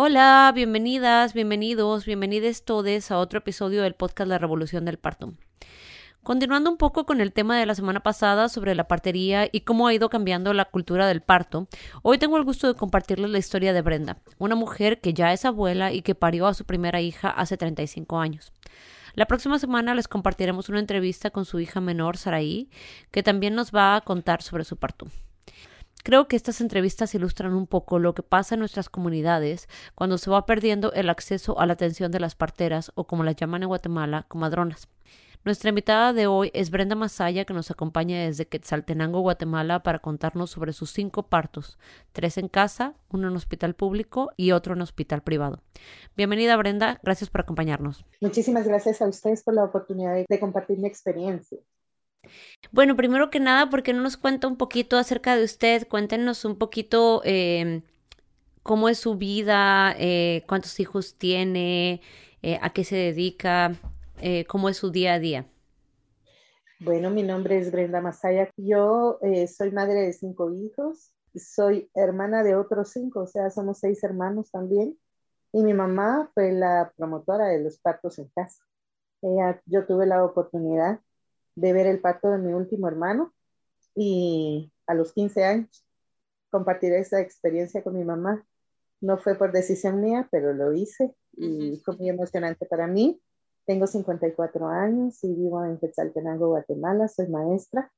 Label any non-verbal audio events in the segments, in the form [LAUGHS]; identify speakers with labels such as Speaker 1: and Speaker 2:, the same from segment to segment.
Speaker 1: Hola, bienvenidas, bienvenidos, bienvenidos todos a otro episodio del podcast La Revolución del Parto. Continuando un poco con el tema de la semana pasada sobre la partería y cómo ha ido cambiando la cultura del parto, hoy tengo el gusto de compartirles la historia de Brenda, una mujer que ya es abuela y que parió a su primera hija hace 35 años. La próxima semana les compartiremos una entrevista con su hija menor, Saraí, que también nos va a contar sobre su parto. Creo que estas entrevistas ilustran un poco lo que pasa en nuestras comunidades cuando se va perdiendo el acceso a la atención de las parteras o como las llaman en Guatemala, comadronas. Nuestra invitada de hoy es Brenda Masaya, que nos acompaña desde Quetzaltenango, Guatemala, para contarnos sobre sus cinco partos, tres en casa, uno en hospital público y otro en hospital privado. Bienvenida, Brenda, gracias por acompañarnos.
Speaker 2: Muchísimas gracias a ustedes por la oportunidad de compartir mi experiencia.
Speaker 1: Bueno, primero que nada, ¿por qué no nos cuenta un poquito acerca de usted? Cuéntenos un poquito eh, cómo es su vida, eh, cuántos hijos tiene, eh, a qué se dedica, cómo es su día a día.
Speaker 2: Bueno, mi nombre es Brenda Masaya. Yo soy madre de cinco hijos, soy hermana de otros cinco, o sea, somos seis hermanos también. Y mi mamá fue la promotora de los partos en casa. Ella, yo tuve la oportunidad de ver el parto de mi último hermano y a los 15 años compartir esa experiencia con mi mamá. No fue por decisión mía, pero lo hice y fue muy emocionante para mí. Tengo 54 años y vivo en Quetzaltenango, Guatemala, soy maestra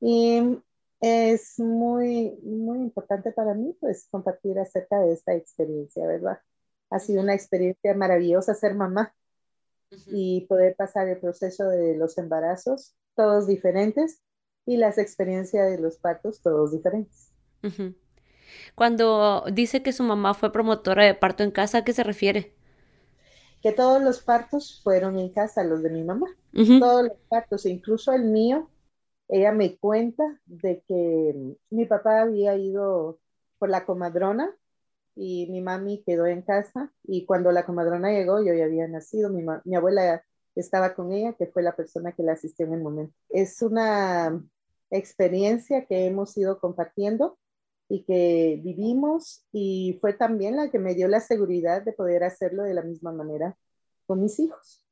Speaker 2: y es muy, muy importante para mí pues compartir acerca de esta experiencia, ¿verdad? Ha sido una experiencia maravillosa ser mamá y poder pasar el proceso de los embarazos, todos diferentes, y las experiencias de los partos, todos diferentes.
Speaker 1: Cuando dice que su mamá fue promotora de parto en casa, ¿a qué se refiere?
Speaker 2: Que todos los partos fueron en casa, los de mi mamá. Todos los partos, incluso el mío, ella me cuenta de que mi papá había ido por la comadrona y mi mami quedó en casa y cuando la comadrona llegó yo ya había nacido, mi, mi abuela estaba con ella, que fue la persona que la asistió en el momento. Es una experiencia que hemos ido compartiendo y que vivimos y fue también la que me dio la seguridad de poder hacerlo de la misma manera con mis hijos.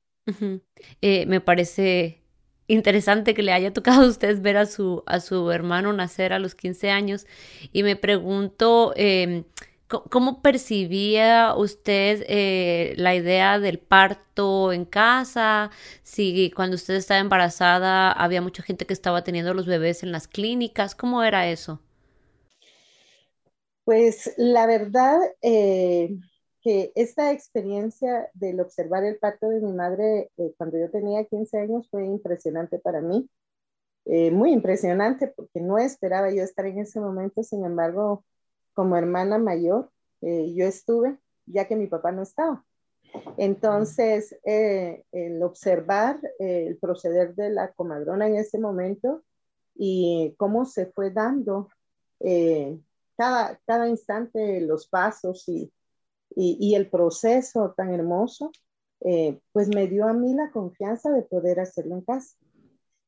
Speaker 1: Eh, me parece interesante que le haya tocado a usted ver a su, a su hermano nacer a los 15 años y me pregunto... Em, ¿Cómo percibía usted eh, la idea del parto en casa? Si cuando usted estaba embarazada había mucha gente que estaba teniendo los bebés en las clínicas, ¿cómo era eso?
Speaker 2: Pues la verdad eh, que esta experiencia del observar el parto de mi madre eh, cuando yo tenía 15 años fue impresionante para mí. muy impresionante porque no esperaba yo estar en ese momento, sin embargo, como hermana mayor, eh, yo estuve, ya que mi papá no estaba. Entonces, eh, el observar eh, el proceder de la comadrona en ese momento y cómo se fue dando cada, cada instante los pasos y, y, y el proceso tan hermoso, pues me dio a mí la confianza de poder hacerlo en casa.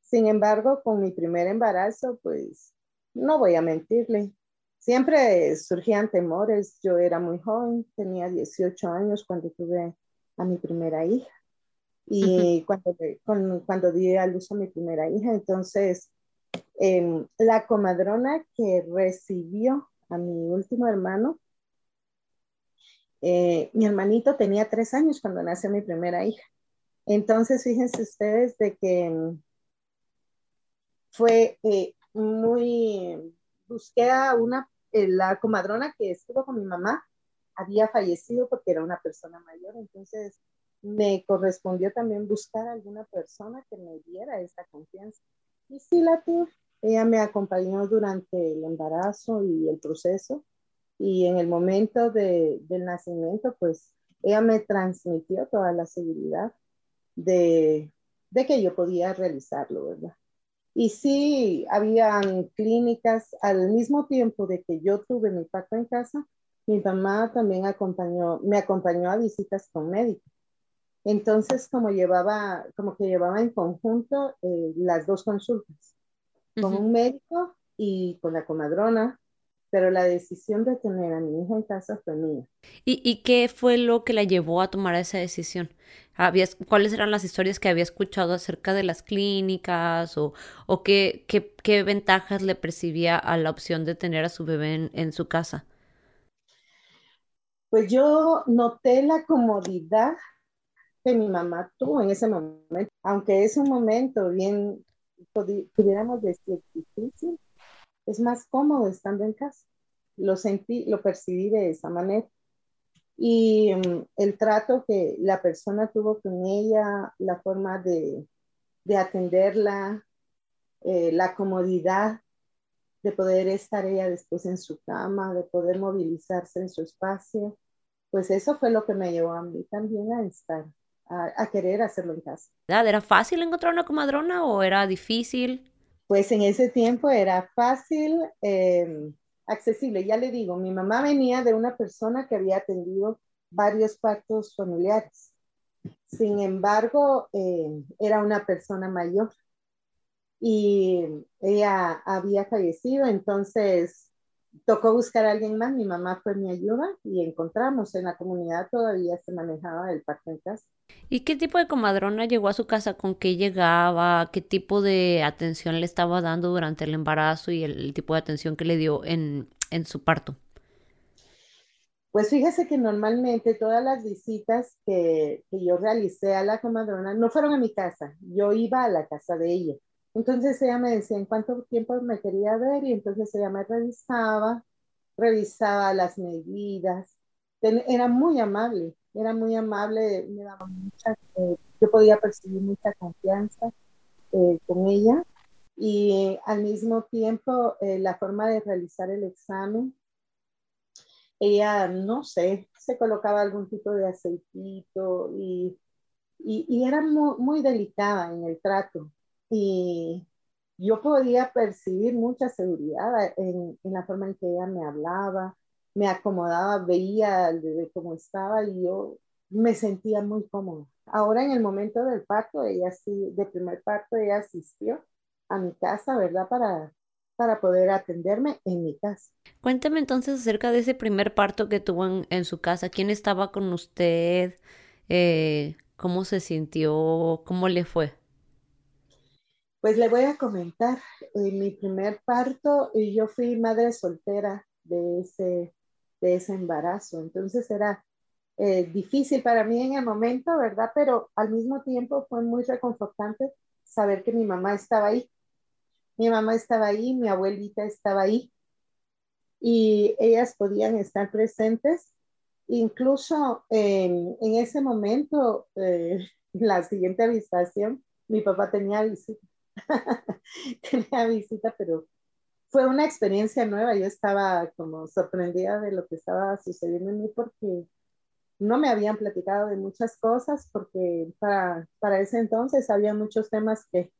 Speaker 2: Sin embargo, con mi primer embarazo, pues no voy a mentirle, Siempre surgían temores. Yo era muy joven, tenía 18 años cuando tuve a mi primera hija. Y cuando, cuando di a luz a mi primera hija, entonces em, la comadrona que recibió a mi último hermano, eh, mi hermanito tenía tres años cuando nació mi primera hija. Entonces, fíjense ustedes de que em, fue eh, muy busqué a una, eh, la comadrona que estuvo con mi mamá, había fallecido porque era una persona mayor, entonces me correspondió también buscar alguna persona que me diera esta confianza. Y sí la tuve. Ella me acompañó durante el embarazo y el proceso. Y en el momento de, del nacimiento, pues ella me transmitió toda la seguridad de, de que yo podía realizarlo, ¿verdad? Y sí, habían clínicas al mismo tiempo de que yo tuve mi parto en casa, mi mamá también acompañó, me acompañó a visitas con médicos. Entonces, como llevaba, como que llevaba en conjunto eh, las dos consultas, con un médico y con la comadrona, pero la decisión de tener a mi hija en casa fue mía.
Speaker 1: ¿Y, ¿Y, qué fue lo que la llevó a tomar esa decisión? ¿Habías, ¿Cuáles eran las historias que había escuchado acerca de las clínicas o, o qué, qué, qué, ventajas le percibía a la opción de tener a su bebé en, en su casa?
Speaker 2: Pues yo noté la comodidad que mi mamá tuvo en ese momento, aunque es un momento bien, pudiéramos decir, difícil, es más cómodo estando en casa. Lo sentí, lo percibí de esa manera. Y um, el trato que la persona tuvo con ella, la forma de, de atenderla, eh, la comodidad de poder estar ella después en su cama, de poder movilizarse en su espacio, pues eso fue lo que me llevó a mí también a estar a, querer hacerlo en casa.
Speaker 1: ¿Era fácil encontrar una comadrona o era difícil?
Speaker 2: Pues en ese tiempo era fácil, em, accesible. Ya le digo, mi mamá venía de una persona que había atendido varios partos familiares. Sin embargo, em, era una persona mayor y ella había fallecido, entonces tocó buscar a alguien más, mi mamá fue mi ayuda y encontramos en la comunidad todavía se manejaba el parto en casa.
Speaker 1: ¿Y qué tipo de comadrona llegó a su casa? ¿Con qué llegaba? ¿Qué tipo de atención le estaba dando durante el embarazo y el, tipo de atención que le dio en, en su parto?
Speaker 2: Pues fíjese que normalmente todas las visitas que, que, yo realicé a la comadrona no fueron a mi casa, yo iba a la casa de ella. Entonces ella me decía en cuánto tiempo me quería ver y entonces ella me revisaba, revisaba las medidas. Era muy amable, era muy amable, me daba mucha, eh, yo podía percibir mucha confianza eh, con ella. Y al mismo tiempo eh, la forma de realizar el examen, ella, no sé, se colocaba algún tipo de aceitito y, y, era muy delicada en el trato y yo podía percibir mucha seguridad en, en, la forma en que ella me hablaba, me acomodaba, veía bebé cómo estaba y yo me sentía muy cómoda. Ahora en el momento del parto, ella sí, de primer parto, ella asistió a mi casa, ¿verdad? Para, para poder atenderme en mi casa.
Speaker 1: Cuéntame entonces acerca de ese primer parto que tuvo en, en su casa. ¿Quién estaba con usted? Eh, ¿Cómo se sintió? ¿Cómo le fue?
Speaker 2: Pues le voy a comentar, en mi primer parto yo fui madre soltera de ese, de ese embarazo, entonces era eh, difícil para mí en el momento, ¿verdad? Pero al mismo tiempo fue muy reconfortante saber que mi mamá estaba ahí. Mi mamá estaba ahí, mi abuelita estaba ahí y ellas podían estar presentes. Incluso en, ese momento, eh, [LAUGHS] la siguiente avistación, mi papá tenía visita [LAUGHS] tenía visita, pero fue una experiencia nueva. Yo estaba como sorprendida de lo que estaba sucediendo en mí porque no me habían platicado de muchas cosas, porque para, para ese entonces había muchos temas que,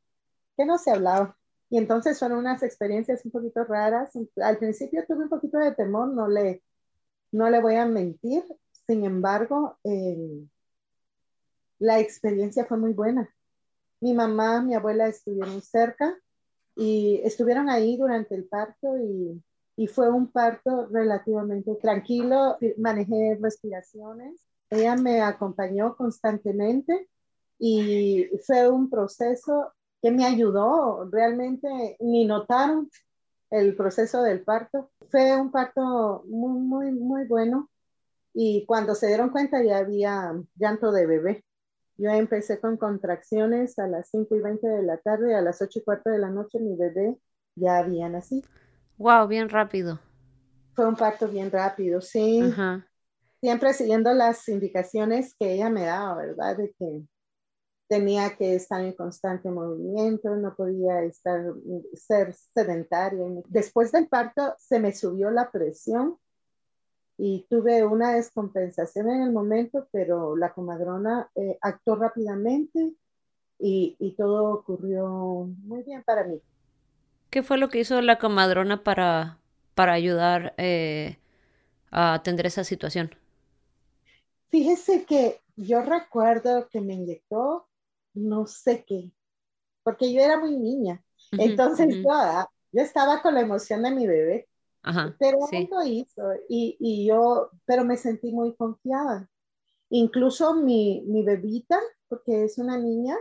Speaker 2: que no se hablaban. Y entonces fueron unas experiencias un poquito raras. Al principio tuve un poquito de temor, no le, no le voy a mentir. Sin embargo, eh, la experiencia fue muy buena mi mamá, mi abuela estuvieron cerca y estuvieron ahí durante el parto y, fue un parto relativamente tranquilo. Manejé respiraciones. Ella me acompañó constantemente y fue un proceso que me ayudó. Realmente ni notaron el proceso del parto. Fue un parto muy, muy, muy bueno y cuando se dieron cuenta ya había llanto de bebé. Yo empecé con contracciones a las 5 y 20 de la tarde, a las 8 y cuarto de la noche mi bebé ya había nacido.
Speaker 1: Wow, bien rápido.
Speaker 2: Fue un parto bien rápido, sí. Siempre siguiendo las indicaciones que ella me daba, ¿verdad? De que tenía que estar en constante movimiento, no podía estar, ser sedentaria. Después del parto se me subió la presión y tuve una descompensación en el momento, pero la comadrona eh, actuó rápidamente y, y, todo ocurrió muy bien para mí.
Speaker 1: ¿Qué fue lo que hizo la comadrona para, para ayudar eh, a atender esa situación?
Speaker 2: Fíjese que yo recuerdo que me inyectó no sé qué, porque yo era muy niña. Entonces ah, yo, estaba con la emoción de mi bebé, pero sí. lo hizo y, y, yo, pero me sentí muy confiada. Incluso mi, mi bebita, porque es una niña,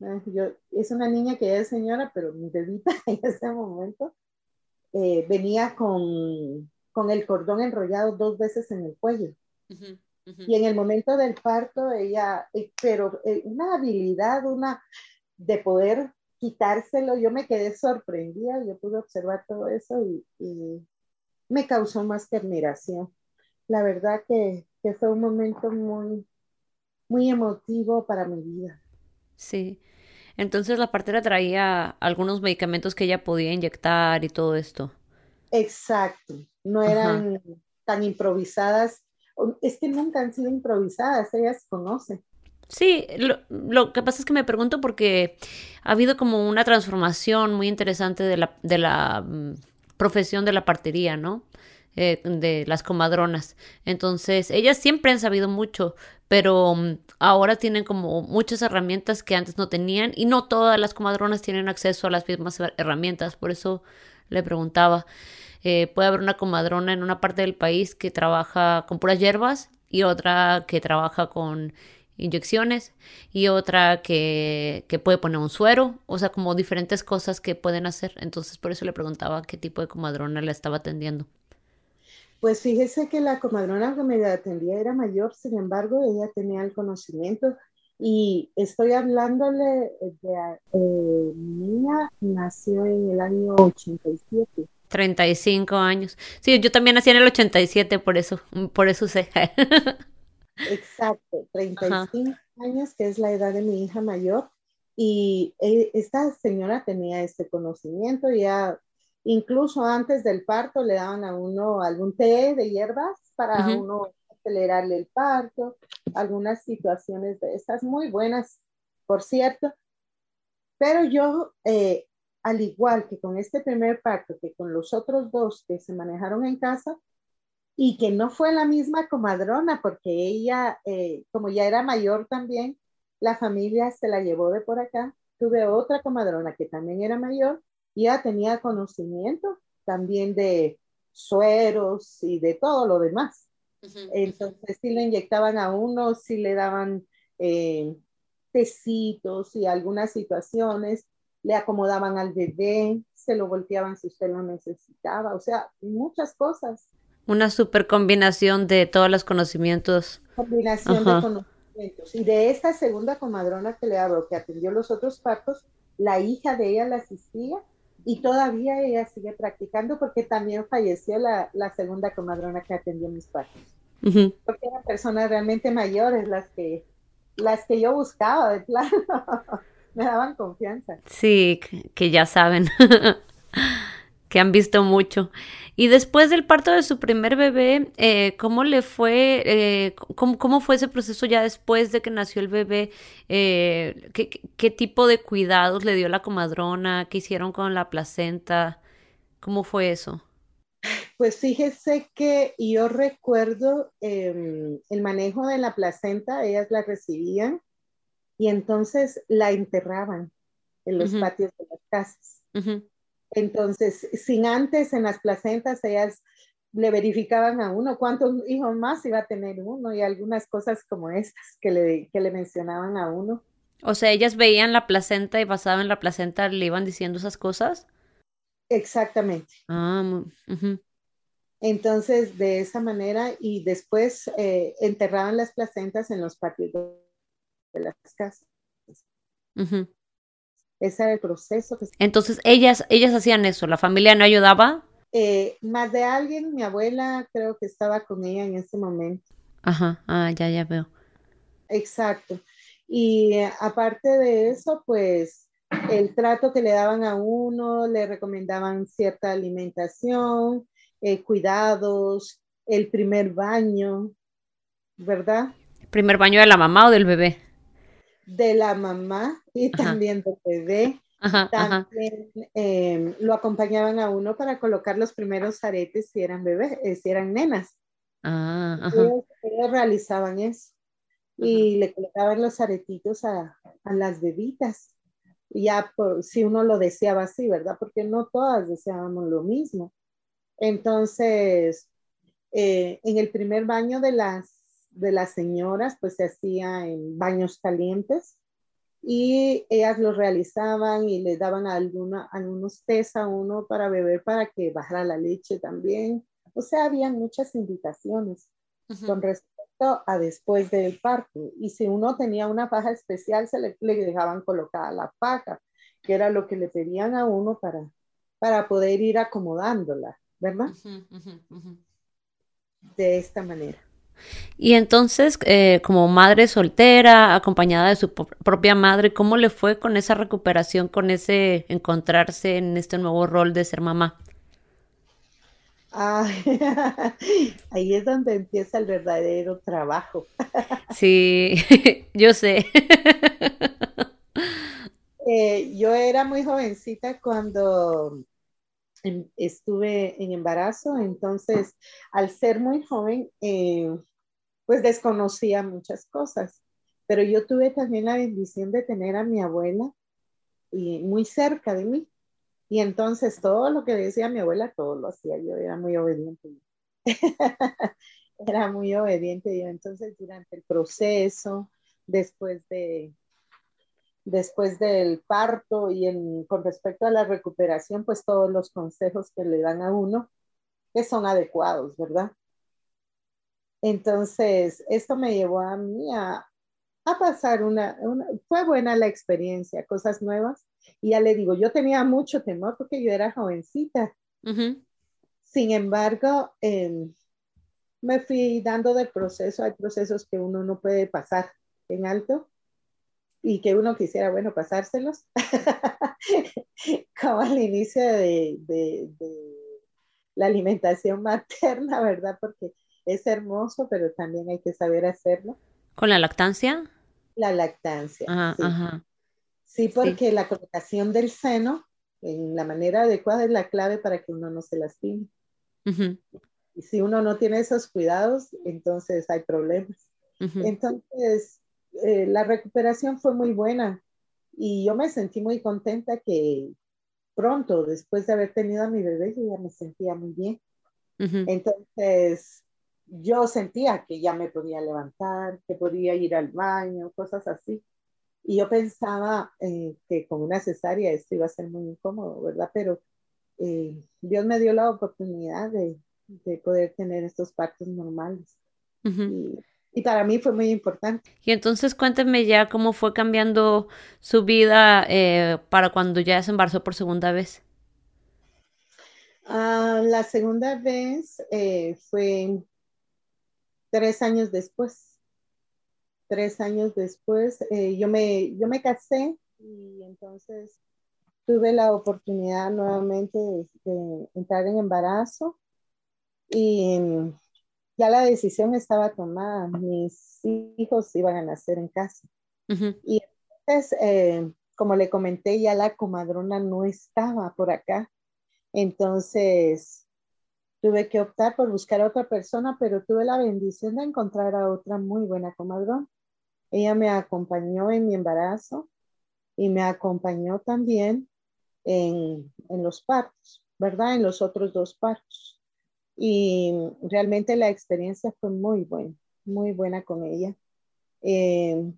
Speaker 2: eh, yo, es una niña que ya es señora, pero mi bebita [LAUGHS] en ese momento eh, venía con, con, el cordón enrollado dos veces en el cuello. Y en el momento del parto, ella, eh, pero una habilidad, una de poder quitárselo, yo me quedé sorprendida, yo pude observar todo eso y, y me causó más que admiración. La verdad que, que, fue un momento muy, muy emotivo para mi vida.
Speaker 1: Sí. Entonces la partera traía algunos medicamentos que ella podía inyectar y todo esto.
Speaker 2: Exacto. No eran tan improvisadas. Es que nunca han sido improvisadas, ellas conocen.
Speaker 1: Sí, lo, que pasa es que me pregunto porque ha habido como una transformación muy interesante de la, de la mm, profesión de la partería, ¿no? Eh, de las comadronas. Entonces, ellas siempre han sabido mucho, pero mm, ahora tienen como muchas herramientas que antes no tenían y no todas las comadronas tienen acceso a las mismas herramientas. Por eso le preguntaba, eh, puede haber una comadrona en una parte del país que trabaja con puras hierbas y otra que trabaja con inyecciones y otra que, que, puede poner un suero, o sea, como diferentes cosas que pueden hacer. Entonces, por eso le preguntaba qué tipo de comadrona le estaba atendiendo.
Speaker 2: Pues fíjese que la comadrona que me atendía era mayor, sin embargo, ella tenía el conocimiento y estoy hablándole de eh, niña, nació en el año 87.
Speaker 1: 35 años. Sí, yo también nací en el 87, por eso, por eso sé. [LAUGHS]
Speaker 2: Exacto, 35 años, que es la edad de mi hija mayor. Y eh, esta señora tenía este conocimiento, ya incluso antes del parto le daban a uno algún té de hierbas para uno acelerarle el parto, algunas situaciones de estas muy buenas, por cierto. Pero yo, eh, al igual que con este primer parto, que con los otros dos que se manejaron en casa, y que no fue la misma comadrona, porque ella, eh, como ya era mayor también, la familia se la llevó de por acá. Tuve otra comadrona que también era mayor y ya tenía conocimiento también de sueros y de todo lo demás. Entonces, si le inyectaban a uno, si le daban eh, tecitos y algunas situaciones, le acomodaban al bebé, se lo volteaban si usted lo necesitaba, o sea, muchas cosas.
Speaker 1: Una super combinación de todos los conocimientos.
Speaker 2: Combinación de conocimientos. Y de esta segunda comadrona que le hablo, que atendió los otros partos, la hija de ella la asistía y todavía ella sigue practicando porque también falleció la, la segunda comadrona que atendió mis partos. Porque eran personas realmente mayores las que, las que yo buscaba, de plano. [LAUGHS] Me daban confianza.
Speaker 1: Sí, que ya saben. [LAUGHS] que han visto mucho. Y después del parto de su primer bebé, eh, ¿cómo le fue? Eh, cómo, fue ese proceso ya después de que nació el bebé? Eh, ¿qué, tipo de cuidados le dio la comadrona? ¿Qué hicieron con la placenta? ¿Cómo fue eso?
Speaker 2: Pues fíjese que yo recuerdo em, el manejo de la placenta, ellas la recibían y entonces la enterraban en los patios de las casas. Entonces, sin antes en las placentas, ellas le verificaban a uno cuántos hijos más iba a tener uno y algunas cosas como estas que le, que le mencionaban a uno.
Speaker 1: O sea, ellas veían la placenta y basado en la placenta le iban diciendo esas cosas.
Speaker 2: Exactamente.
Speaker 1: Ah,
Speaker 2: Entonces, de esa manera, y después eh, enterraban las placentas en los patios de las casas. Ese era el proceso.
Speaker 1: Entonces, ellas, ellas hacían eso, la familia no ayudaba.
Speaker 2: Eh, más de alguien, mi abuela creo que estaba con ella en ese momento.
Speaker 1: Ajá, ah, ya, ya veo.
Speaker 2: Exacto. Y eh, aparte de eso, pues el trato que le daban a uno, le recomendaban cierta alimentación, eh, cuidados, el primer baño, ¿verdad?
Speaker 1: ¿Primer baño de la mamá o del bebé?
Speaker 2: De la mamá y también del bebé. también em, lo acompañaban a uno para colocar los primeros aretes si eran bebés, eh, si eran nenas. Ah, ellos, realizaban eso y le colocaban los aretitos a, a las bebitas. Ya por, si uno lo deseaba así, ¿verdad? Porque no todas deseábamos lo mismo. Entonces, eh, en el primer baño de las, de las señoras, pues se hacía en baños calientes y ellas lo realizaban y le daban alguna, algunos tés a uno para beber para que bajara la leche también. O sea, había muchas invitaciones con respecto a después del parto. Y si uno tenía una faja especial, se le, le dejaban colocada la faja, que era lo que le pedían a uno para, para poder ir acomodándola, ¿verdad? De esta manera.
Speaker 1: Y entonces, eh, como madre soltera, acompañada de su propia madre, ¿cómo le fue con esa recuperación, con ese encontrarse en este nuevo rol de ser mamá? [LAUGHS]
Speaker 2: ahí es donde empieza el verdadero trabajo. [LAUGHS]
Speaker 1: sí, [LAUGHS] yo sé.
Speaker 2: Eh, yo era muy jovencita cuando em, estuve en embarazo, entonces al ser muy joven, eh, pues desconocía muchas cosas, pero yo tuve también la bendición de tener a mi abuela y muy cerca de mí. Y entonces todo lo que decía mi abuela, todo lo hacía yo, era muy obediente. [LAUGHS] era muy obediente yo. Entonces durante el proceso, después de después del parto y con respecto a la recuperación, pues todos los consejos que le dan a uno, que son adecuados, ¿verdad? Entonces, esto me llevó a mí a, a pasar una, fue buena la experiencia, cosas nuevas, y ya le digo, yo tenía mucho temor porque yo era jovencita. Sin embargo, em, me fui dando del proceso. Hay procesos que uno no puede pasar en alto y que uno quisiera, bueno, pasárselos. [LAUGHS] Como al inicio de, de, la alimentación [LAUGHS] materna, ¿verdad? Porque es hermoso, pero también hay que saber hacerlo.
Speaker 1: ¿Con la lactancia?
Speaker 2: La lactancia. Ajá, Sí, porque la colocación del seno en la manera adecuada es la clave para que uno no se lastime. Y si uno no tiene esos cuidados, entonces hay problemas. Entonces, eh, la recuperación fue muy buena y yo me sentí muy contenta que pronto, después de haber tenido a mi bebé, yo ya me sentía muy bien. Entonces, yo sentía que ya me podía levantar, que podía ir al baño, cosas así. Y yo pensaba eh, que con una cesárea esto iba a ser muy incómodo, ¿verdad? Pero eh, Dios me dio la oportunidad de, de poder tener estos partos normales. y, y, para mí fue muy importante.
Speaker 1: Y entonces cuénteme ya cómo fue cambiando su vida eh, para cuando ya se embarazó por segunda vez.
Speaker 2: Ah, la segunda vez fue tres años después tres años después, eh, yo, me, yo me casé y entonces tuve la oportunidad nuevamente de, entrar en embarazo y mm, ya la decisión estaba tomada, mis hijos iban a nacer en casa. Y entonces, eh, como le comenté, ya la comadrona no estaba por acá. Entonces, tuve que optar por buscar a otra persona, pero tuve la bendición de encontrar a otra muy buena comadrona. Ella me acompañó en mi embarazo y me acompañó también en, los partos, ¿verdad? En los otros dos partos. Y realmente la experiencia fue muy buena, muy buena con ella. Eh,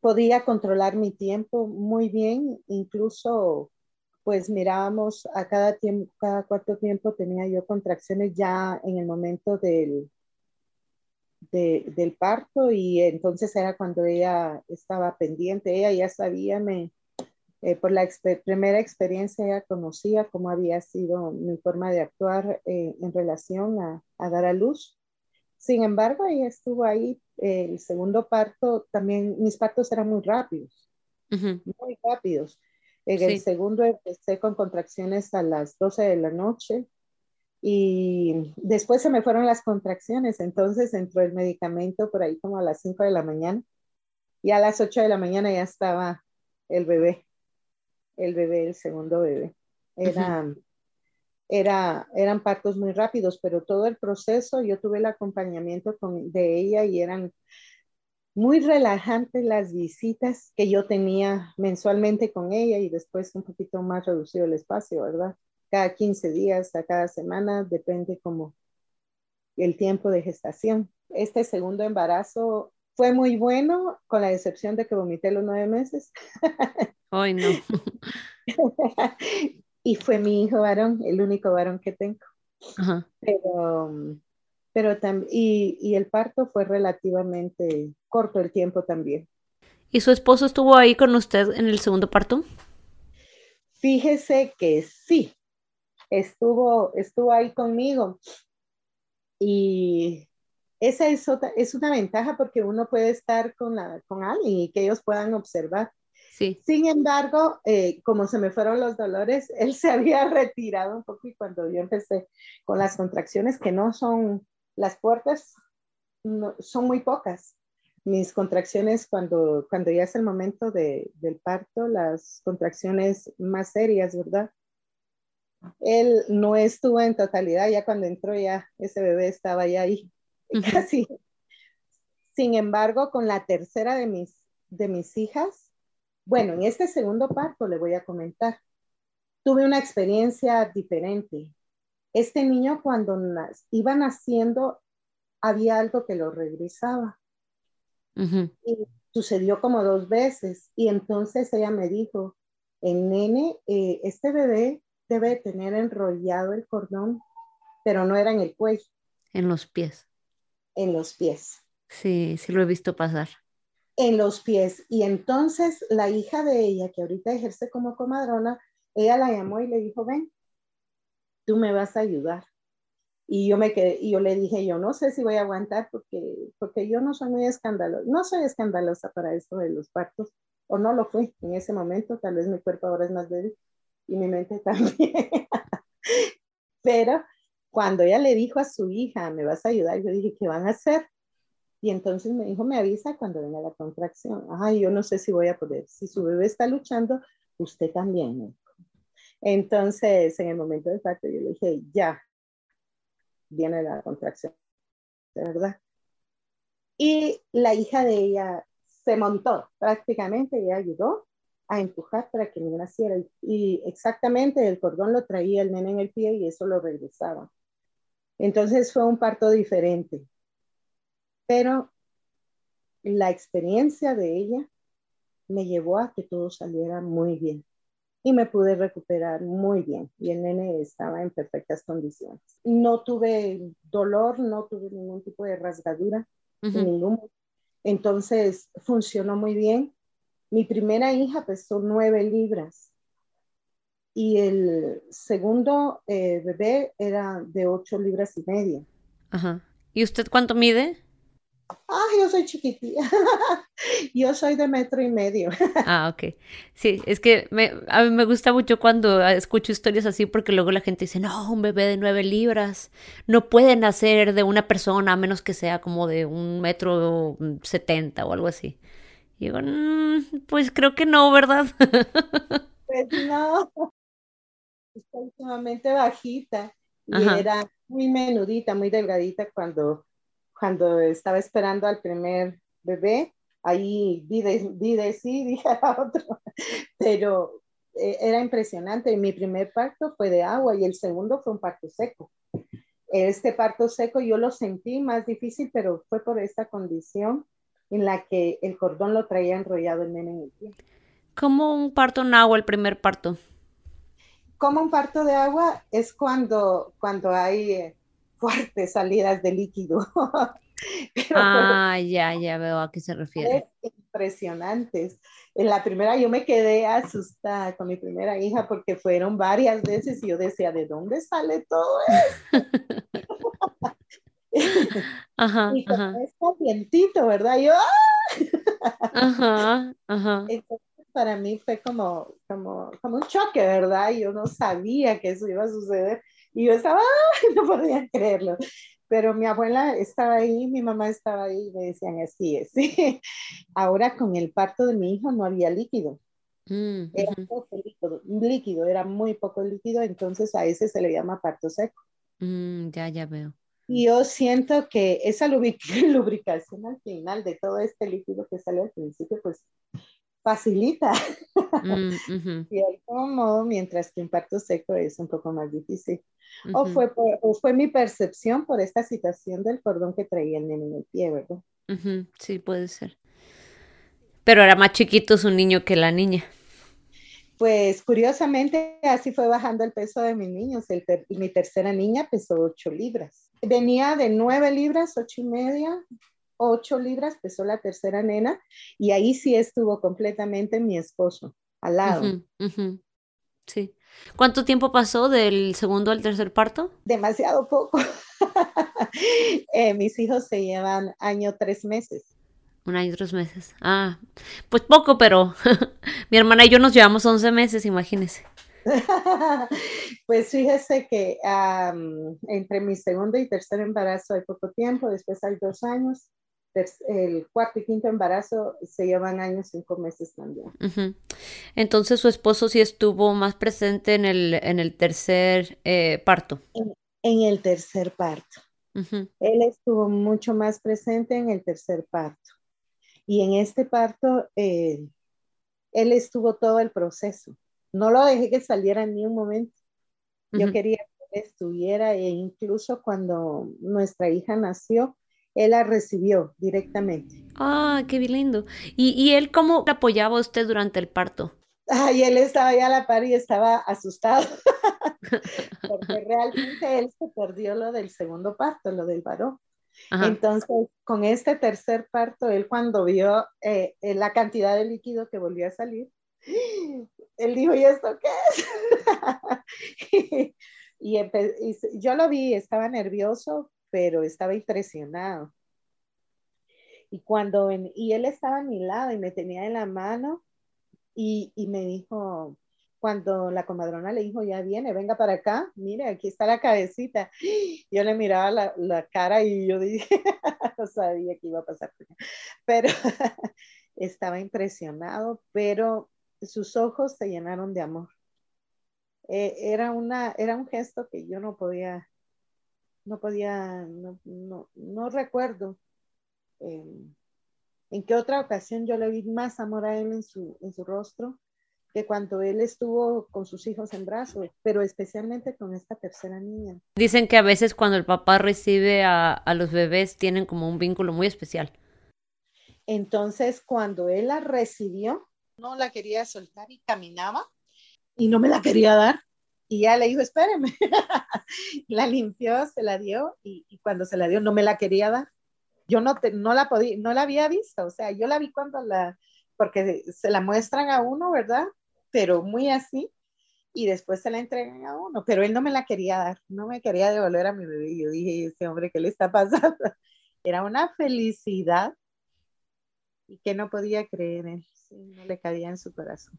Speaker 2: podía controlar mi tiempo muy bien, incluso pues mirábamos a cada tiempo, cada cuarto tiempo tenía yo contracciones ya en el momento del, del parto y entonces era cuando ella estaba pendiente, ella ya sabía, me, eh, por la primera experiencia ella conocía cómo había sido mi forma de actuar eh, en relación a, a, dar a luz. Sin embargo, ella estuvo ahí, eh, el segundo parto, también mis partos eran muy rápidos, muy rápidos. En el segundo empecé con contracciones a las 12 de la noche y después se me fueron las contracciones, entonces entró el medicamento por ahí como a las 5 de la mañana y a las 8 de la mañana ya estaba el bebé, el bebé, el segundo bebé. Era, era, eran partos muy rápidos, pero todo el proceso, yo tuve el acompañamiento con, de ella y eran muy relajantes las visitas que yo tenía mensualmente con ella y después un poquito más reducido el espacio, ¿verdad? Cada 15 días, a cada semana, depende como el tiempo de gestación. Este segundo embarazo fue muy bueno, con la excepción de que vomité los nueve meses.
Speaker 1: Ay, no. [LAUGHS]
Speaker 2: y fue mi hijo varón, el único varón que tengo. Pero, pero y, y el parto fue relativamente corto el tiempo también.
Speaker 1: ¿Y su esposo estuvo ahí con usted en el segundo parto?
Speaker 2: Fíjese que sí, estuvo, estuvo ahí conmigo. Y esa es, otra, es una ventaja porque uno puede estar con, la, con alguien y que ellos puedan observar.
Speaker 1: Sí.
Speaker 2: Sin embargo, eh, como se me fueron los dolores, [LAUGHS] él se había retirado un poco y cuando yo empecé con las contracciones, que no son las puertas, no, son muy pocas. Mis contracciones cuando, cuando ya es el momento de, del parto, las contracciones más serias, ¿verdad? Él no estuvo en totalidad, ya cuando entró ya ese bebé estaba ya ahí [LAUGHS] casi. Sin embargo, con la tercera de mis, de mis hijas, bueno, en este segundo parto le voy a comentar, tuve una experiencia diferente. Este niño cuando iba naciendo, había algo que lo regresaba. Y sucedió como dos veces. Y entonces ella me dijo, el nene, eh, este bebé debe tener enrollado el cordón, pero no era en el cuello.
Speaker 1: En los pies
Speaker 2: en los pies.
Speaker 1: Sí, sí lo he visto pasar.
Speaker 2: En los pies. Y entonces la hija de ella, que ahorita ejerce como comadrona, ella la llamó y le dijo, ven, tú me vas a ayudar. Y yo me quedé, y yo le dije, yo no sé si voy a aguantar porque, porque yo no soy muy escandalosa, no soy escandalosa para esto de los partos, o no lo fui en ese momento, tal vez mi cuerpo ahora es más débil y mi mente [LAUGHS] también. Pero cuando ella le dijo a su hija, me vas a ayudar, yo dije, ¿qué van a hacer? Y entonces me dijo, me avisa cuando venga la contracción. Ay, yo no sé si voy a poder. Si su bebé está luchando, usted también. Entonces, en el momento de parto, yo le dije, ya, viene la contracción, ¿de verdad? Y la hija de ella se montó prácticamente y ayudó a empujar para que el naciera. Y exactamente el cordón lo traía el nene en el pie y eso lo regresaba. Entonces fue un parto diferente, pero la experiencia de ella me llevó a que todo saliera muy bien y me pude recuperar muy bien y el nene estaba en perfectas condiciones. No tuve dolor, no tuve ningún tipo de rasgadura, ningún. Entonces funcionó muy bien. Mi primera hija pesó nueve libras y el segundo eh, bebé era de ocho libras y media.
Speaker 1: Ajá. ¿Y usted cuánto mide?
Speaker 2: Ah, yo soy chiquitilla. [LAUGHS] yo soy de metro y medio. [LAUGHS]
Speaker 1: ah, ok. Sí, es que me, a mí me gusta mucho cuando escucho historias así porque luego la gente dice, no, un bebé de nueve libras no puede nacer de una persona a menos que sea como de un metro setenta o algo así. Y digo, mm, pues creo que no, ¿verdad? [LAUGHS]
Speaker 2: pues no está sumamente bajita y era muy menudita, muy delgadita cuando, cuando estaba esperando al primer bebé. Ahí vi de, sí, [LAUGHS] dije a otro, pero eh, era impresionante. Mi primer parto fue de agua y el segundo fue un parto seco. Este parto seco yo lo sentí más difícil, pero fue por esta condición en la que el cordón lo traía enrollado el nene en el pie.
Speaker 1: ¿Cómo un parto en agua, el primer parto?
Speaker 2: como un parto de agua es cuando, cuando hay eh, fuertes salidas de líquido. [LAUGHS]
Speaker 1: ah, ya, ya veo a qué se refiere.
Speaker 2: Impresionantes. En la primera yo me quedé asustada con mi primera hija porque fueron varias veces y yo decía, ¿de dónde sale todo [LAUGHS] esto?
Speaker 1: ajá, [LAUGHS]
Speaker 2: y ajá. es calientito, ¿verdad? Yo,
Speaker 1: ¡ah! ajá, ajá
Speaker 2: para mí fue como, como, como un choque, ¿verdad? Yo no sabía que eso iba a suceder. Y yo estaba, ¡ay! [LAUGHS] no podía creerlo. Pero mi abuela estaba ahí, mi mamá estaba ahí y me decían, así es. [LAUGHS] Ahora con el parto de mi hijo no había líquido.
Speaker 1: Mm,
Speaker 2: Era poco líquido, líquido, era muy poco líquido, entonces a ese se le llama parto seco.
Speaker 1: mm, ya, ya veo.
Speaker 2: Y yo siento que esa lubric- [LAUGHS] lubricación al final de todo este líquido que sale al principio, pues facilita
Speaker 1: Mm, [LAUGHS]
Speaker 2: de algún modo, mientras que un parto seco es un poco más difícil. O fue, por- o fue mi percepción por esta situación del cordón que traía el nene en el pie, ¿verdad?
Speaker 1: Sí, puede ser. Pero era más chiquito su niño que la niña.
Speaker 2: Pues curiosamente así fue bajando el peso de mis niños. El ter- mi tercera niña pesó 8 libras. Venía de 9 libras, 8 y media, 8 libras pesó la tercera nena y ahí sí estuvo completamente mi esposo al lado.
Speaker 1: Sí. ¿Cuánto tiempo pasó del segundo al tercer parto?
Speaker 2: Demasiado poco. [LAUGHS] Eh, mis hijos se llevan año tres meses.
Speaker 1: Un año y tres meses. Ah, pues poco, pero [LAUGHS] mi hermana y yo nos llevamos 11 meses, imagínese. [LAUGHS]
Speaker 2: Pues fíjese que entre mi segundo y tercer embarazo hay poco tiempo, después hay dos años, el cuarto y quinto embarazo se llevan años, cinco meses también.
Speaker 1: Ujú. Entonces su esposo sí estuvo más presente en el, en el tercer eh, parto.
Speaker 2: En, en el tercer parto,
Speaker 1: Ujú,
Speaker 2: él estuvo mucho más presente en el tercer parto. Y en este parto, eh, él estuvo todo el proceso. No lo dejé que saliera ni un momento. Yo
Speaker 1: ujú.
Speaker 2: quería que él estuviera e incluso cuando nuestra hija nació, él la recibió directamente.
Speaker 1: Ah, qué lindo. ¿Y, y él cómo apoyaba a usted durante el parto?
Speaker 2: Ay, él estaba ahí a la par y estaba asustado, [LAUGHS] porque realmente él se perdió lo del segundo parto, lo del varón.
Speaker 1: Ajá.
Speaker 2: Entonces, con este tercer parto, él cuando vio eh, eh, la cantidad de líquido que volvió a salir, [GASPS] él dijo, ¿y esto qué es? [LAUGHS] y, y yo lo vi, estaba nervioso, pero estaba impresionado. Y cuando, y él estaba a mi lado y me tenía en la mano y, y me dijo, cuando la comadrona le dijo, ya viene, venga para acá, mire, aquí está la cabecita. [GASPS] Yo le miraba la, la cara y yo dije, [LAUGHS] no sabía qué iba a pasar. Pero [LAUGHS] estaba impresionado, pero sus ojos se llenaron de amor. Eh, era, una, era un gesto que yo no podía, no podía, no, no, no recuerdo. eh, en qué otra ocasión yo le vi más amor a él en su, en su rostro que cuando él estuvo con sus hijos en brazos, pero especialmente con esta tercera niña.
Speaker 1: Dicen que a veces cuando el papá recibe a, a los bebés tienen como un vínculo muy especial.
Speaker 2: Entonces, cuando él la recibió, no la quería soltar y caminaba y no me la quería dar. Y ya le dijo, espéreme. [LAUGHS] la limpió, se la dio y, cuando se la dio no me la quería dar. Yo no, te, no la podía, no la había visto, o sea, yo la vi cuando la, porque se la muestran a uno, ¿verdad? Pero muy así, y después se la entregan a uno, pero él no me la quería dar, no me quería devolver a mi bebé. Yo dije, ese hombre, ¿qué le está [LAUGHS] pasando? Era una felicidad y que no podía creer sí, no le cabía en su corazón.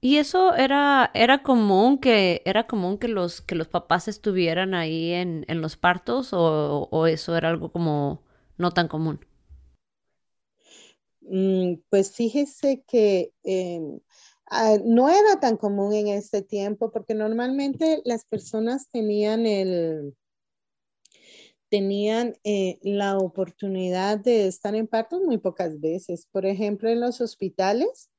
Speaker 1: Y eso era, era común que, era común que los, que los papás estuvieran ahí en, en los partos, o, o eso era algo como no tan común.
Speaker 2: Mm, Pues fíjese que eh, ah, no era tan común en ese tiempo porque normalmente las personas tenían el tenían eh, la oportunidad de estar en partos muy pocas veces. Por ejemplo, en los hospitales,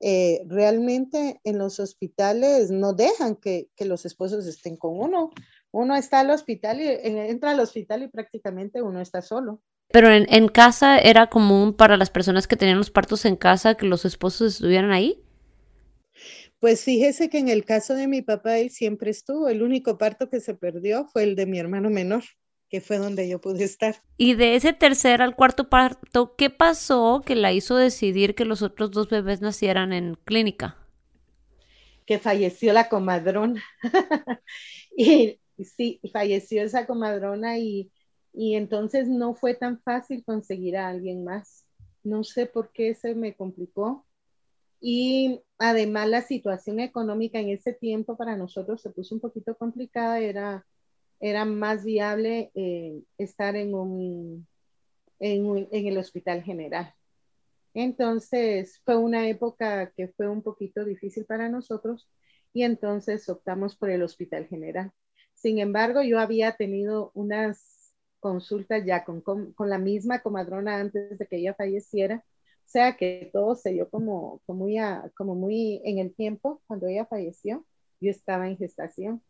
Speaker 2: eh, realmente en los hospitales no dejan que, que, los esposos estén con uno. Uno está al hospital y entra al hospital y prácticamente uno está solo.
Speaker 1: Pero en, en, casa era común para las personas que tenían los partos en casa que los esposos estuvieran ahí.
Speaker 2: Pues fíjese que en el caso de mi papá él siempre estuvo. El único parto que se perdió fue el de mi hermano menor, que fue donde yo pude estar.
Speaker 1: Y de ese tercer al cuarto parto, ¿qué pasó que la hizo decidir que los otros dos bebés nacieran en clínica?
Speaker 2: Que falleció la comadrona. [LAUGHS] y sí, falleció esa comadrona y y entonces no fue tan fácil conseguir a alguien más. No sé por qué se me complicó. Y además la situación económica en ese tiempo para nosotros se puso un poquito complicada. Era era más viable eh, estar en, un, en, el hospital general. Entonces fue una época que fue un poquito difícil para nosotros y entonces optamos por el hospital general. Sin embargo, yo había tenido unas consultas ya con, con, la misma comadrona antes de que ella falleciera, o sea que todo se dio como, como, muy, como muy en el tiempo, cuando ella falleció, yo estaba en gestación.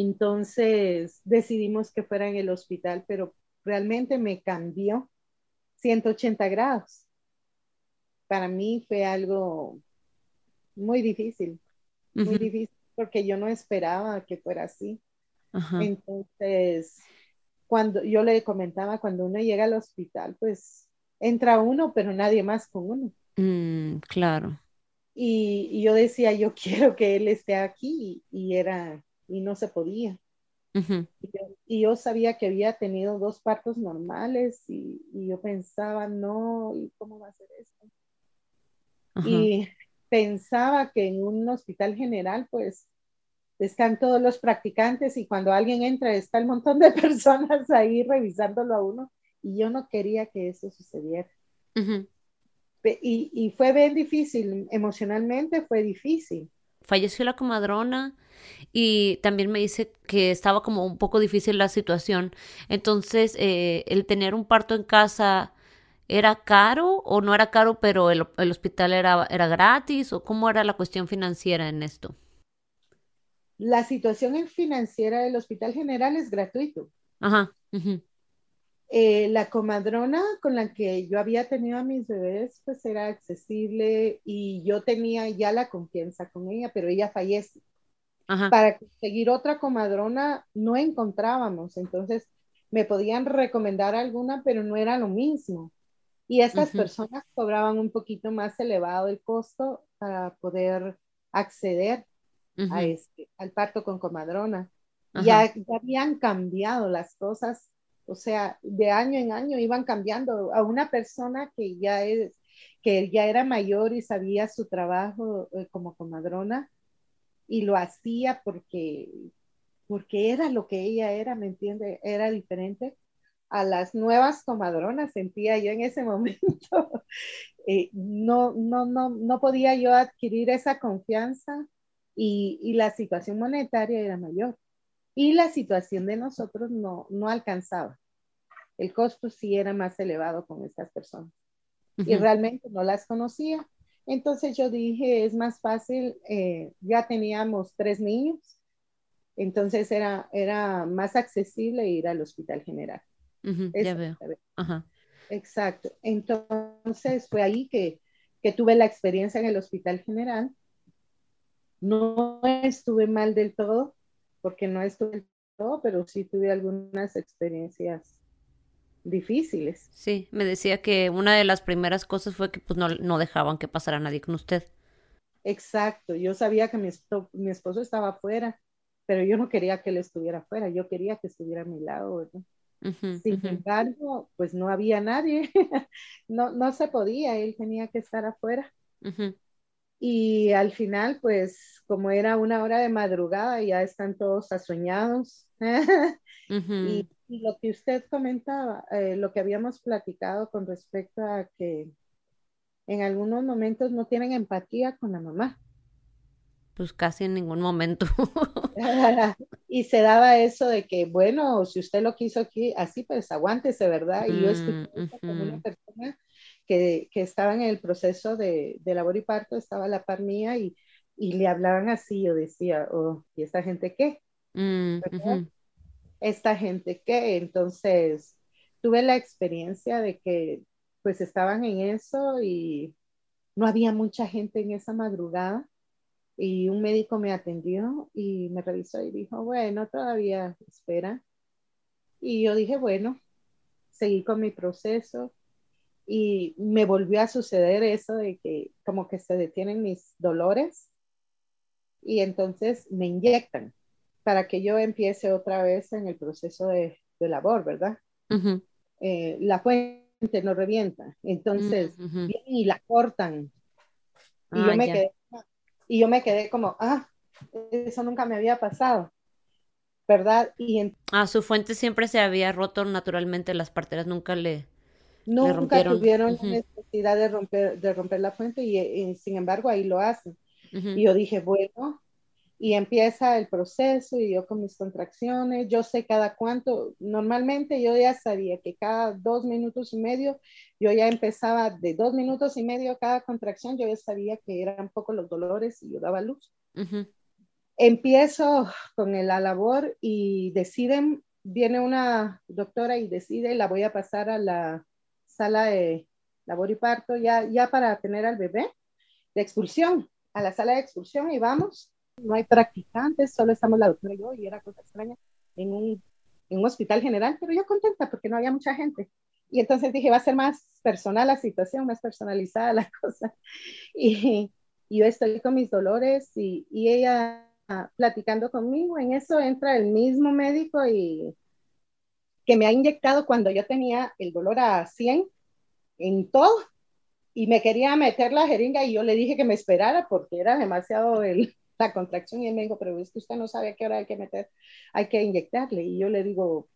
Speaker 2: Entonces decidimos que fuera en el hospital, pero realmente me cambió 180 grados. Para mí fue algo muy difícil, muy difícil, porque yo no esperaba que fuera así. Entonces, cuando yo le comentaba, cuando uno llega al hospital, pues entra uno, pero nadie más con uno.
Speaker 1: Mm, claro.
Speaker 2: Y, yo decía, yo [LAUGHS] quiero que él esté aquí, y, era, y no se podía. y, yo, sabía que había tenido dos partos normales y, yo pensaba, no, ¿y cómo va a ser esto? Y pensaba que en un hospital general, pues, están todos los practicantes y cuando alguien entra está el montón de [LAUGHS] personas ahí revisándolo a uno y yo no quería que eso sucediera. y, y, fue bien difícil, emocionalmente fue difícil.
Speaker 1: Falleció la comadrona y también me dice que estaba como un poco difícil la situación. Entonces, eh, el tener un parto en casa era caro o no era caro, pero el, el hospital era, era gratis o cómo era la cuestión financiera en esto.
Speaker 2: La situación financiera del Hospital General es gratuito. Ajá. Eh, la comadrona con la que yo había tenido a mis bebés, pues era accesible y yo tenía ya la confianza con ella, pero ella fallece. Para conseguir otra comadrona no encontrábamos, entonces me podían recomendar alguna, pero no era lo mismo. Y estas personas cobraban un poquito más elevado el costo para poder acceder a este, al parto con comadrona. Ya, ya habían cambiado las cosas o sea, de año en año iban cambiando a una persona que ya es, que ya era mayor y sabía su trabajo eh, como comadrona y lo hacía porque, porque era lo que ella era, ¿me entiende? Era diferente a las nuevas comadronas, sentía yo en ese [LAUGHS] momento. Eh, no, no, no, no podía yo adquirir esa confianza y, y la situación monetaria era mayor y la situación de nosotros no, no alcanzaba. El costo sí era más elevado con estas personas. Y realmente no las conocía. Entonces yo dije, es más fácil, eh, ya teníamos tres niños, entonces era, era más accesible ir al hospital general.
Speaker 1: ya veo.
Speaker 2: Exacto. Entonces fue ahí que, que tuve la experiencia en el hospital general. No estuve mal del todo, porque no estuve todo, pero sí tuve algunas experiencias difíciles.
Speaker 1: Sí, me decía que una de las primeras cosas fue que pues no, no dejaban que pasara nadie con usted.
Speaker 2: Exacto, yo sabía que mi, mi esposo estaba afuera, pero yo no quería que él estuviera afuera, yo quería que estuviera a mi lado, ¿verdad? Sin embargo, pues no había nadie, [LAUGHS] no, no se podía, él tenía que estar afuera. Y al final, pues como era una hora de madrugada, ya están todos asueñados. [LAUGHS] y, lo que usted comentaba, eh, lo que habíamos platicado con respecto a que en algunos momentos no tienen empatía con la mamá.
Speaker 1: Pues casi en ningún momento. [LAUGHS] [LAUGHS]
Speaker 2: y se daba eso de que, bueno, si usted lo quiso aquí, así pues aguántese, ¿verdad? Y yo estoy mm, con una persona que, que estaba en el proceso de, de, labor y parto, estaba a la par mía y, y le hablaban así, yo decía, oh, ¿y esta gente qué? Mm, ¿Esta gente qué? Entonces, tuve la experiencia de que pues estaban en eso y no había mucha gente en esa madrugada y un médico me atendió y me revisó y dijo, bueno, todavía espera. Y yo dije, bueno, seguí con mi proceso y me volvió a suceder eso de que como que se detienen mis dolores y entonces me inyectan para que yo empiece otra vez en el proceso de, labor, ¿verdad? Eh, la fuente no revienta, entonces vienen y la cortan. Y, yo ah, me quedé, y yo me quedé como, ah, eso nunca me había pasado. ¿verdad? Y en,
Speaker 1: Ah, su fuente siempre se había roto naturalmente, las parteras nunca le
Speaker 2: nunca tuvieron necesidad de romper, de romper la fuente y, y sin embargo ahí lo hacen. Y yo dije, bueno, y empieza el proceso y yo con mis contracciones, yo sé cada cuánto, normalmente yo ya sabía que cada dos minutos y medio, yo ya empezaba de dos minutos y medio cada contracción, yo ya sabía que eran poco los dolores y yo daba luz. Empiezo con la labor y deciden, viene una doctora y decide, la voy a pasar a la sala de labor y parto ya, ya para tener al bebé de expulsión, a la sala de expulsión y vamos no hay practicantes, solo estamos la doctora y yo, y era cosa extraña, en un, en un hospital general, pero yo contenta porque no había mucha gente. Y entonces dije, va a ser más personal la situación, más personalizada la [LAUGHS] cosa. Y, yo estoy con mis dolores y, y ella ah, platicando conmigo, en eso entra el mismo médico y que me ha inyectado cuando yo tenía el dolor a 100 en todo y me quería meter la jeringa y yo le dije que me esperara porque era demasiado el, [LAUGHS] la contracción y él me dijo, pero es que usted no sabe a qué hora hay que meter, hay que inyectarle. Y yo le digo,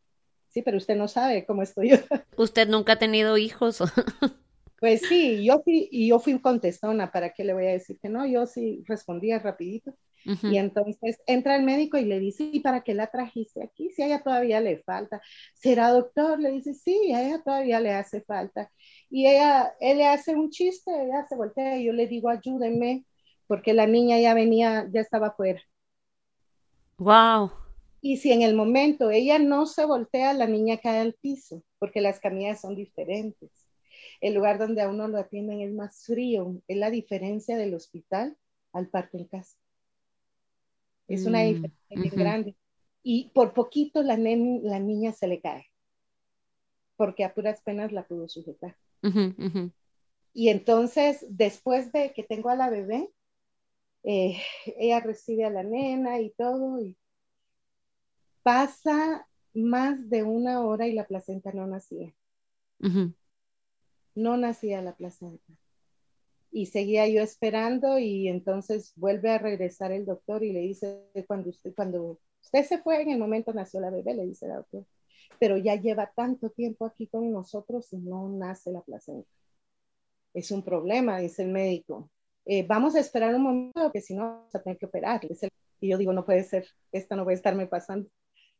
Speaker 2: sí, pero usted no sabe cómo estoy yo. [LAUGHS]
Speaker 1: ¿Usted nunca ha tenido hijos? [LAUGHS]
Speaker 2: Pues sí, yo fui, y yo fui contestona, ¿para qué le voy a decir que no? Yo sí respondía rapidito. Y entonces entra el médico y le dice, ¿y para qué la trajiste aquí? Si a ella todavía le falta. ¿Será doctor? Le dice, sí, a ella todavía le hace falta. Y ella, él le hace un chiste, ella se voltea y yo le digo, ayúdenme, porque la niña ya venía, ya estaba afuera.
Speaker 1: Wow.
Speaker 2: Y si en el momento ella no se voltea, la niña cae al piso, porque las camillas son diferentes. El lugar donde a uno lo atienden es más frío, es la diferencia del hospital al parto en casa. Es una
Speaker 1: Mm,
Speaker 2: diferencia bien grande. Y por poquito la, la niña se le cae, porque a puras penas la pudo sujetar. Y entonces, después de que tengo a la bebé, eh, ella recibe a la nena y todo, y pasa más de una hora y la placenta no nacía. No nacía la placenta. Y seguía yo esperando y entonces vuelve a regresar el doctor y le dice, cuando usted, cuando usted se fue, en el momento nació la bebé, le dice el doctor, pero ya lleva tanto tiempo aquí con nosotros y no nace la placenta. Es un problema, dice el médico. Eh, vamos a esperar un momento, que si no, vamos a tener que operar. Y yo digo, no puede ser, esto no puede estarme pasando.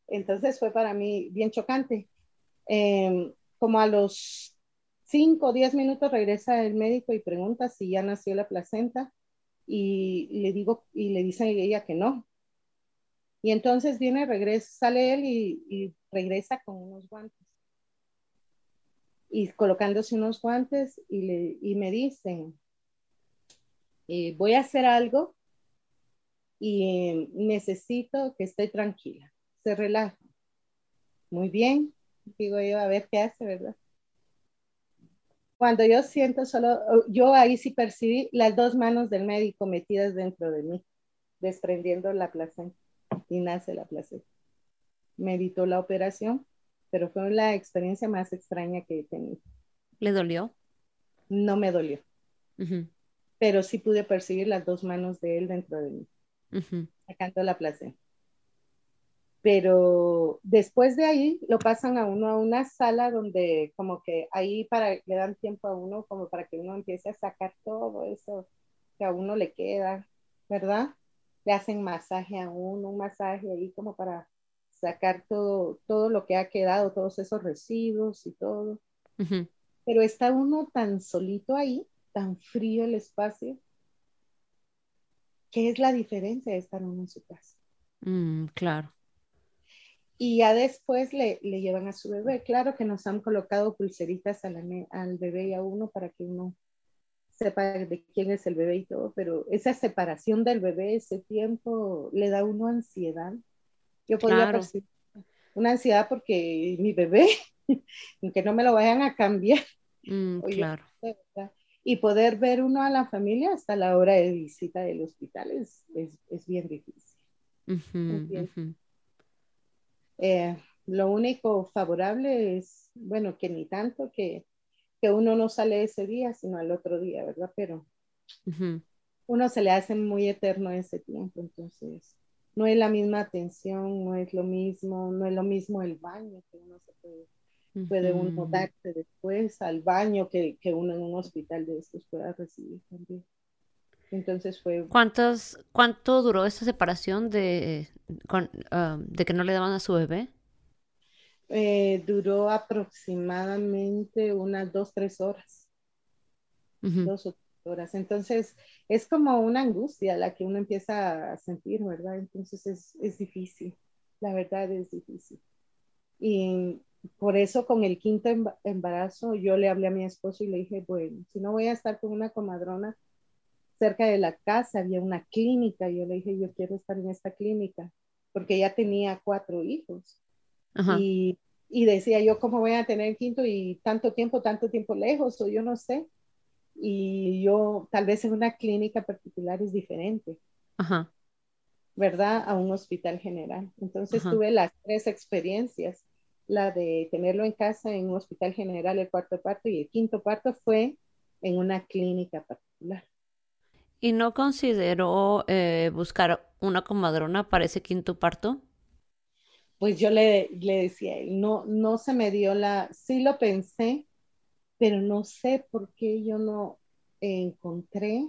Speaker 2: Entonces fue para mí bien chocante. Eh, como a los 5 o 10 minutos regresa el médico y pregunta si ya nació la placenta y le digo y le dice ella que no. Y entonces viene, regresa, sale él y, y regresa con unos guantes. Y colocándose unos guantes y, le, y me dicen, eh, voy a hacer algo y eh, necesito que esté tranquila, se relaja. Muy bien, digo yo, a ver qué hace, ¿verdad? Cuando yo siento solo, yo ahí sí percibí las dos manos del médico metidas dentro de mí, desprendiendo la placenta y nace la placenta. Me evitó la operación, pero fue la experiencia más extraña que he tenido.
Speaker 1: ¿Le dolió?
Speaker 2: No me dolió, pero sí pude percibir las dos manos de él dentro de mí,
Speaker 1: ujú.
Speaker 2: sacando la placenta. Pero después de ahí lo pasan a uno a una sala donde como que ahí para, le dan tiempo a uno como para que uno empiece a sacar todo eso que a uno le queda, ¿verdad? Le hacen masaje a uno, un masaje ahí como para sacar todo, todo lo que ha quedado, todos esos residuos y todo.
Speaker 1: Ujú.
Speaker 2: Pero está uno tan solito ahí, tan frío el espacio. ¿Qué es la diferencia de estar uno en su casa?
Speaker 1: Mm, claro.
Speaker 2: Y ya después le, le, llevan a su bebé. Claro que nos han colocado pulseritas la, al bebé y a uno para que uno sepa de quién es el bebé y todo, pero esa separación del bebé, ese tiempo, le da a uno ansiedad. Yo podía
Speaker 1: Claro.
Speaker 2: percibir una ansiedad porque mi bebé, [LAUGHS] que no me lo vayan a cambiar.
Speaker 1: Mm,
Speaker 2: Oye,
Speaker 1: claro.
Speaker 2: Y poder ver uno a la familia hasta la hora de visita del hospital es, es, es bien difícil.
Speaker 1: Ujú,
Speaker 2: Bien. Eh, lo único favorable es, bueno, que ni tanto que, que uno no sale ese día, sino al otro día, ¿verdad? Pero
Speaker 1: Ujú.
Speaker 2: uno se le hace muy eterno ese tiempo, entonces no es la misma atención, no es lo mismo, no es lo mismo el baño que uno se puede, puede uno darse después al baño que, que, uno en un hospital de estos pueda recibir también. Entonces fue...
Speaker 1: ¿Cuántos, ¿Cuánto duró esa separación de, ah, de que no le daban a su bebé?
Speaker 2: Eh, duró aproximadamente unas dos, tres horas. Dos o tres horas. Entonces, es como una angustia la que uno empieza a sentir, ¿verdad? Entonces es, es difícil, la verdad es difícil. Y por eso con el quinto embarazo yo le hablé a mi esposo y le dije, bueno, si no voy a estar con una comadrona cerca de la casa, había una clínica, yo le dije, yo quiero estar en esta clínica, porque ya tenía cuatro hijos. Y, y, decía yo, ¿cómo voy a tener el quinto y tanto tiempo, tanto tiempo lejos? O yo no sé y yo tal vez en una clínica particular es diferente, ¿verdad? A un hospital general. Entonces tuve las tres experiencias, la de tenerlo en casa en un hospital general, el cuarto parto, y el quinto parto fue en una clínica particular.
Speaker 1: ¿Y no consideró eh, buscar una comadrona para ese quinto parto?
Speaker 2: Pues yo le, le decía, no, no se me dio la, sí lo pensé, pero no sé por qué yo no encontré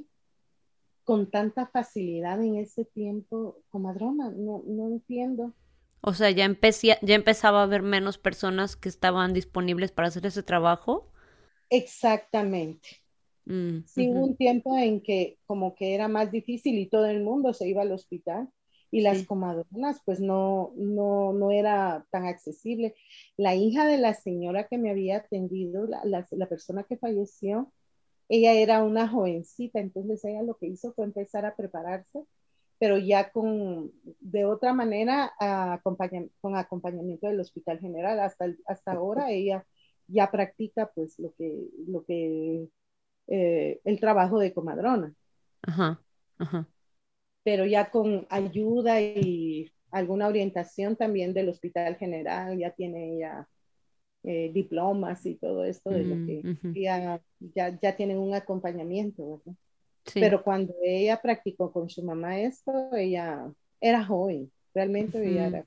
Speaker 2: con tanta facilidad en ese tiempo comadrona, no, no entiendo.
Speaker 1: O sea, ya, empecé, ya empezaba a haber menos personas que estaban disponibles para hacer ese trabajo.
Speaker 2: Exactamente. Mm, sí, hubo un tiempo en que como que era más difícil y todo el mundo se iba al hospital y las comadronas pues no, no, no era tan accesible. La hija de la señora que me había atendido, la, la, persona que falleció, ella era una jovencita, entonces ella lo que hizo fue empezar a prepararse, pero ya con, de otra manera, con acompañamiento del Hospital General. Hasta, hasta ahora ella ya practica pues lo que, lo que, eh, el trabajo de comadrona. Ajá, ajá pero ya con ayuda y alguna orientación también del Hospital General, ya tiene ya eh, diplomas y todo esto de lo que ya, ya, tienen un acompañamiento, ¿verdad? Pero cuando ella practicó con su mamá esto, ella era joven, realmente ella era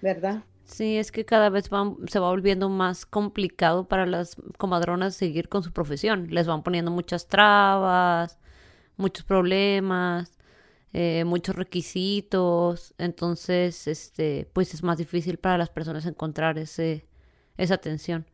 Speaker 2: ¿verdad?
Speaker 1: Sí, es que cada vez se va volviendo más complicado para las comadronas seguir con su profesión. Les van poniendo muchas trabas, muchos problemas. Eh, muchos requisitos, entonces, este, pues es más difícil para las personas encontrar ese, esa atención.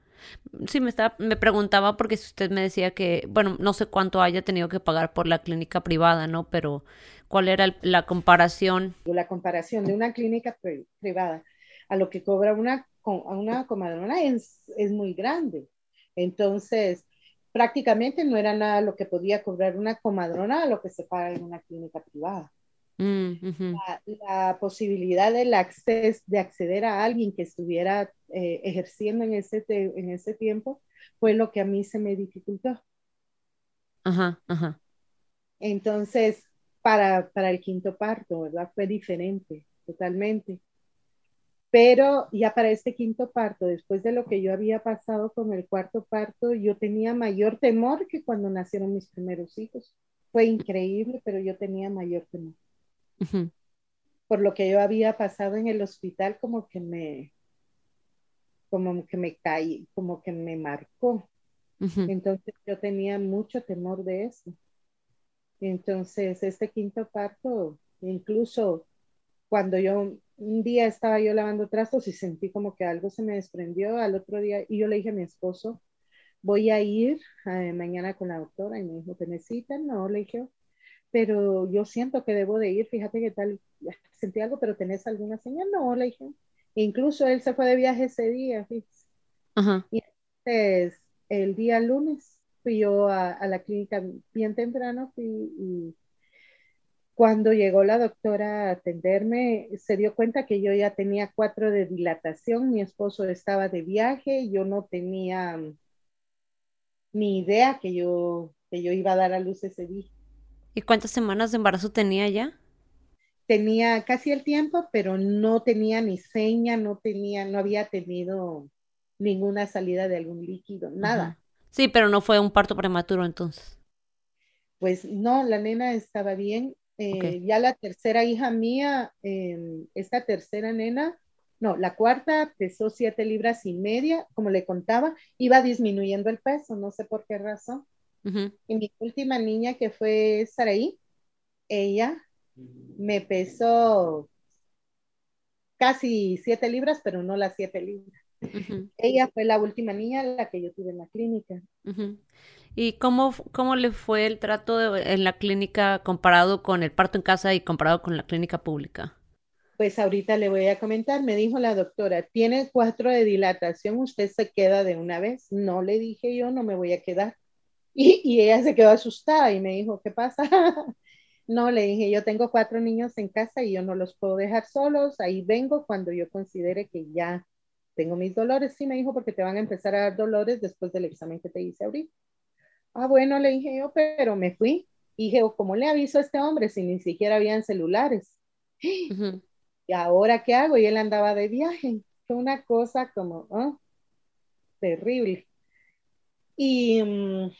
Speaker 1: Sí, me, estaba, me preguntaba porque si usted me decía que, bueno, no sé cuánto haya tenido que pagar por la clínica privada, ¿no? Pero, ¿cuál era la comparación?
Speaker 2: La comparación de una clínica privada a lo que cobra una, una comadrona es, es muy grande. Entonces, prácticamente no era nada lo que podía cobrar una comadrona a lo que se paga en una clínica privada. Mm, la, posibilidad del acceso, de acceder a alguien que estuviera eh, ejerciendo en ese, en ese tiempo fue lo que a mí se me dificultó. Ajá, ajá. Entonces, para, para el quinto parto, ¿verdad? Fue diferente, totalmente. Pero ya para este quinto parto, después de lo que yo había pasado con el cuarto parto, yo tenía mayor temor que cuando nacieron mis primeros hijos. Fue increíble, pero yo tenía mayor temor. Por lo que yo había pasado en el hospital, como que me, como que me caí, como que me marcó. Entonces yo tenía mucho temor de eso. Entonces, este quinto parto, incluso cuando yo un día estaba yo lavando trastos y sentí como que algo se me desprendió al otro día y yo le dije a mi esposo, voy a ir eh, mañana con la doctora y me dijo, ¿te necesitan? No, le dije, pero yo siento que debo de ir, fíjate que tal, sentí algo, pero ¿tenés alguna señal? No, le dije. E incluso él se fue de viaje ese día, Y entonces, el día lunes fui yo a, a la clínica bien temprano fui, y cuando llegó la doctora a atenderme, se dio cuenta que yo ya tenía cuatro de dilatación, mi esposo estaba de viaje, yo no tenía ni idea que yo, que yo iba a dar a luz ese día.
Speaker 1: ¿Y cuántas semanas de embarazo tenía ya?
Speaker 2: Tenía casi el tiempo, pero no tenía ni seña, no tenía, no había tenido ninguna salida de algún líquido, nada.
Speaker 1: Sí, pero no fue un parto prematuro entonces.
Speaker 2: Pues no, la nena estaba bien Eh, ya la tercera hija mía, em, esta tercera nena, no, la cuarta pesó siete libras y media, como le contaba, iba disminuyendo el peso, no sé por qué razón. Y mi última niña, que fue Saraí, ella me pesó casi siete libras, pero no las siete libras. Ella fue la última niña la que yo tuve en la clínica.
Speaker 1: ¿Y cómo, cómo le fue el trato en la clínica comparado con el parto en casa y comparado con la clínica pública?
Speaker 2: Pues ahorita le voy a comentar, me dijo la doctora, tiene cuatro de dilatación, usted se queda de una vez. No le dije yo, no me voy a quedar. Y, y ella se quedó asustada y me dijo, ¿qué pasa? [LAUGHS] no, le dije, yo tengo cuatro niños en casa y yo no los puedo dejar solos, ahí vengo cuando yo considere que ya tengo mis dolores. Sí, me dijo, porque te van a empezar a dar dolores después del examen que te hice ahorita. Ah, bueno, le dije yo, pero me fui. Y dije, oh, ¿cómo le aviso a este hombre si ni siquiera habían celulares? [GASPS] ¿Y ahora qué hago? Y él andaba de viaje. Fue una cosa como, oh, terrible. Y mm,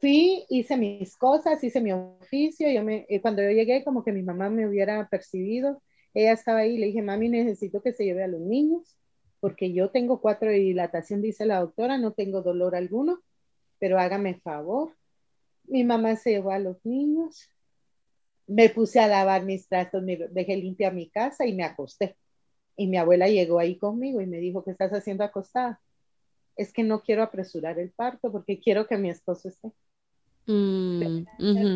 Speaker 2: fui, hice mis cosas, hice mi oficio. Yo me, eh, cuando yo llegué, como que mi mamá me hubiera percibido, ella estaba ahí, le dije, mami, necesito que se lleve a los niños, porque yo tengo cuatro de dilatación, dice la doctora, no tengo dolor alguno, pero hágame favor. Mi mamá se llevó a los niños, me puse a lavar mis trastos, me dejé limpia mi casa y me acosté. Y mi abuela llegó ahí conmigo y me dijo, ¿qué estás haciendo acostada? Es que no quiero apresurar el parto porque quiero que mi esposo esté. Mm,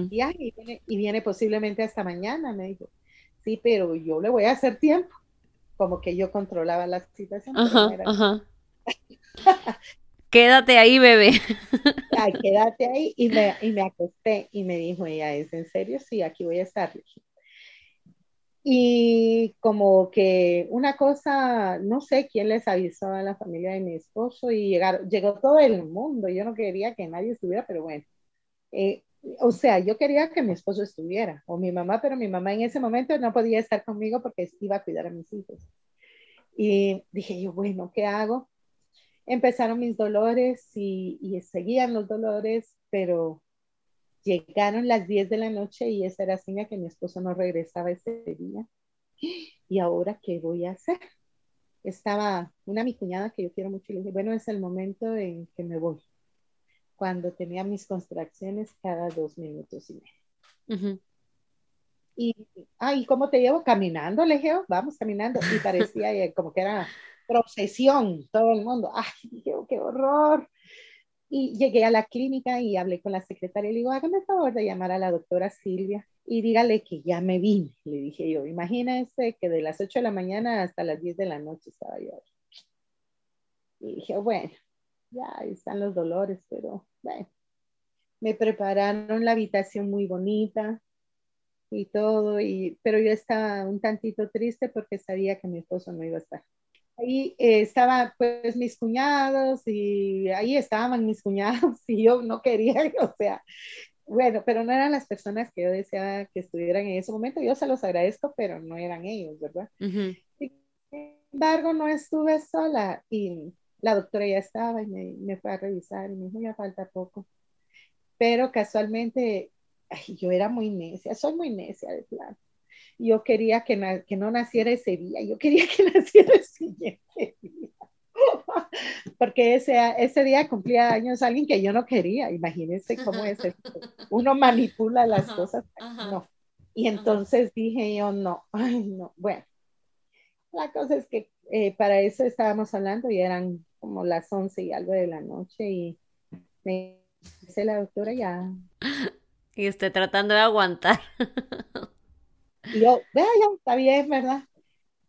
Speaker 2: y, viene, posiblemente hasta mañana, me dijo. Sí, pero yo le voy a hacer tiempo. Como que yo controlaba la situación. [LAUGHS]
Speaker 1: quédate ahí, bebé. [LAUGHS]
Speaker 2: Ay, quédate ahí. Y me, y me acosté y me dijo ella, ¿es en serio? Sí, aquí voy a estar. Y como que una cosa, no sé quién les avisó a la familia de mi esposo y llegaron, llegó todo el mundo. Yo no quería que nadie estuviera, pero bueno. Eh, o sea, yo quería que mi esposo estuviera, o mi mamá, pero mi mamá en ese momento no podía estar conmigo porque iba a cuidar a mis hijos. Y dije yo, bueno, ¿qué hago? Empezaron mis dolores y, y seguían los dolores, pero llegaron las 10 de la noche y esa era señal que mi esposo no regresaba ese día. ¿Y ahora qué voy a hacer? Estaba una mi cuñada que yo quiero mucho y le dije, bueno, es el momento en que me voy cuando tenía mis contracciones cada dos minutos y medio. Y, ay, ¿cómo te llevo? Caminando, le dije, vamos caminando. Y parecía como que era procesión, todo el mundo. Ay, dije, oh, qué horror. Y llegué a la clínica y hablé con la secretaria y le digo, hágame el favor de llamar a la doctora Silvia y dígale que ya me vine. Le dije yo, imagínese que de las 8 de la mañana hasta las 10 de la noche estaba yo. Y dije, bueno, ya están los dolores, pero bueno, me prepararon la habitación muy bonita y todo, y, pero yo estaba un tantito triste porque sabía que mi esposo no iba a estar. Ahí eh, estaban pues mis cuñados y ahí estaban mis cuñados [LAUGHS] y yo no quería, [LAUGHS] o sea, bueno, pero no eran las personas que yo deseaba que estuvieran en ese momento. Yo se los agradezco, pero no eran ellos, ¿verdad? Sin embargo, no estuve sola y la doctora ya estaba y me, fue a revisar y me dijo, ya falta poco. Pero casualmente, yo era muy necia, soy muy necia de plano. Yo quería que, que no naciera ese día, yo quería que [LAUGHS] naciera el siguiente día. [LAUGHS] Porque ese, ese día cumplía años alguien que yo no quería. Imagínense cómo es esto. Uno manipula las cosas. No. Y entonces dije yo, no, [LAUGHS] ay, no. Bueno, la cosa es que eh, para eso estábamos hablando y eran como las 11 y algo de la noche y me dice la doctora ya.
Speaker 1: Y usted tratando de aguantar.
Speaker 2: Y yo, vea, ya, está bien, ¿verdad?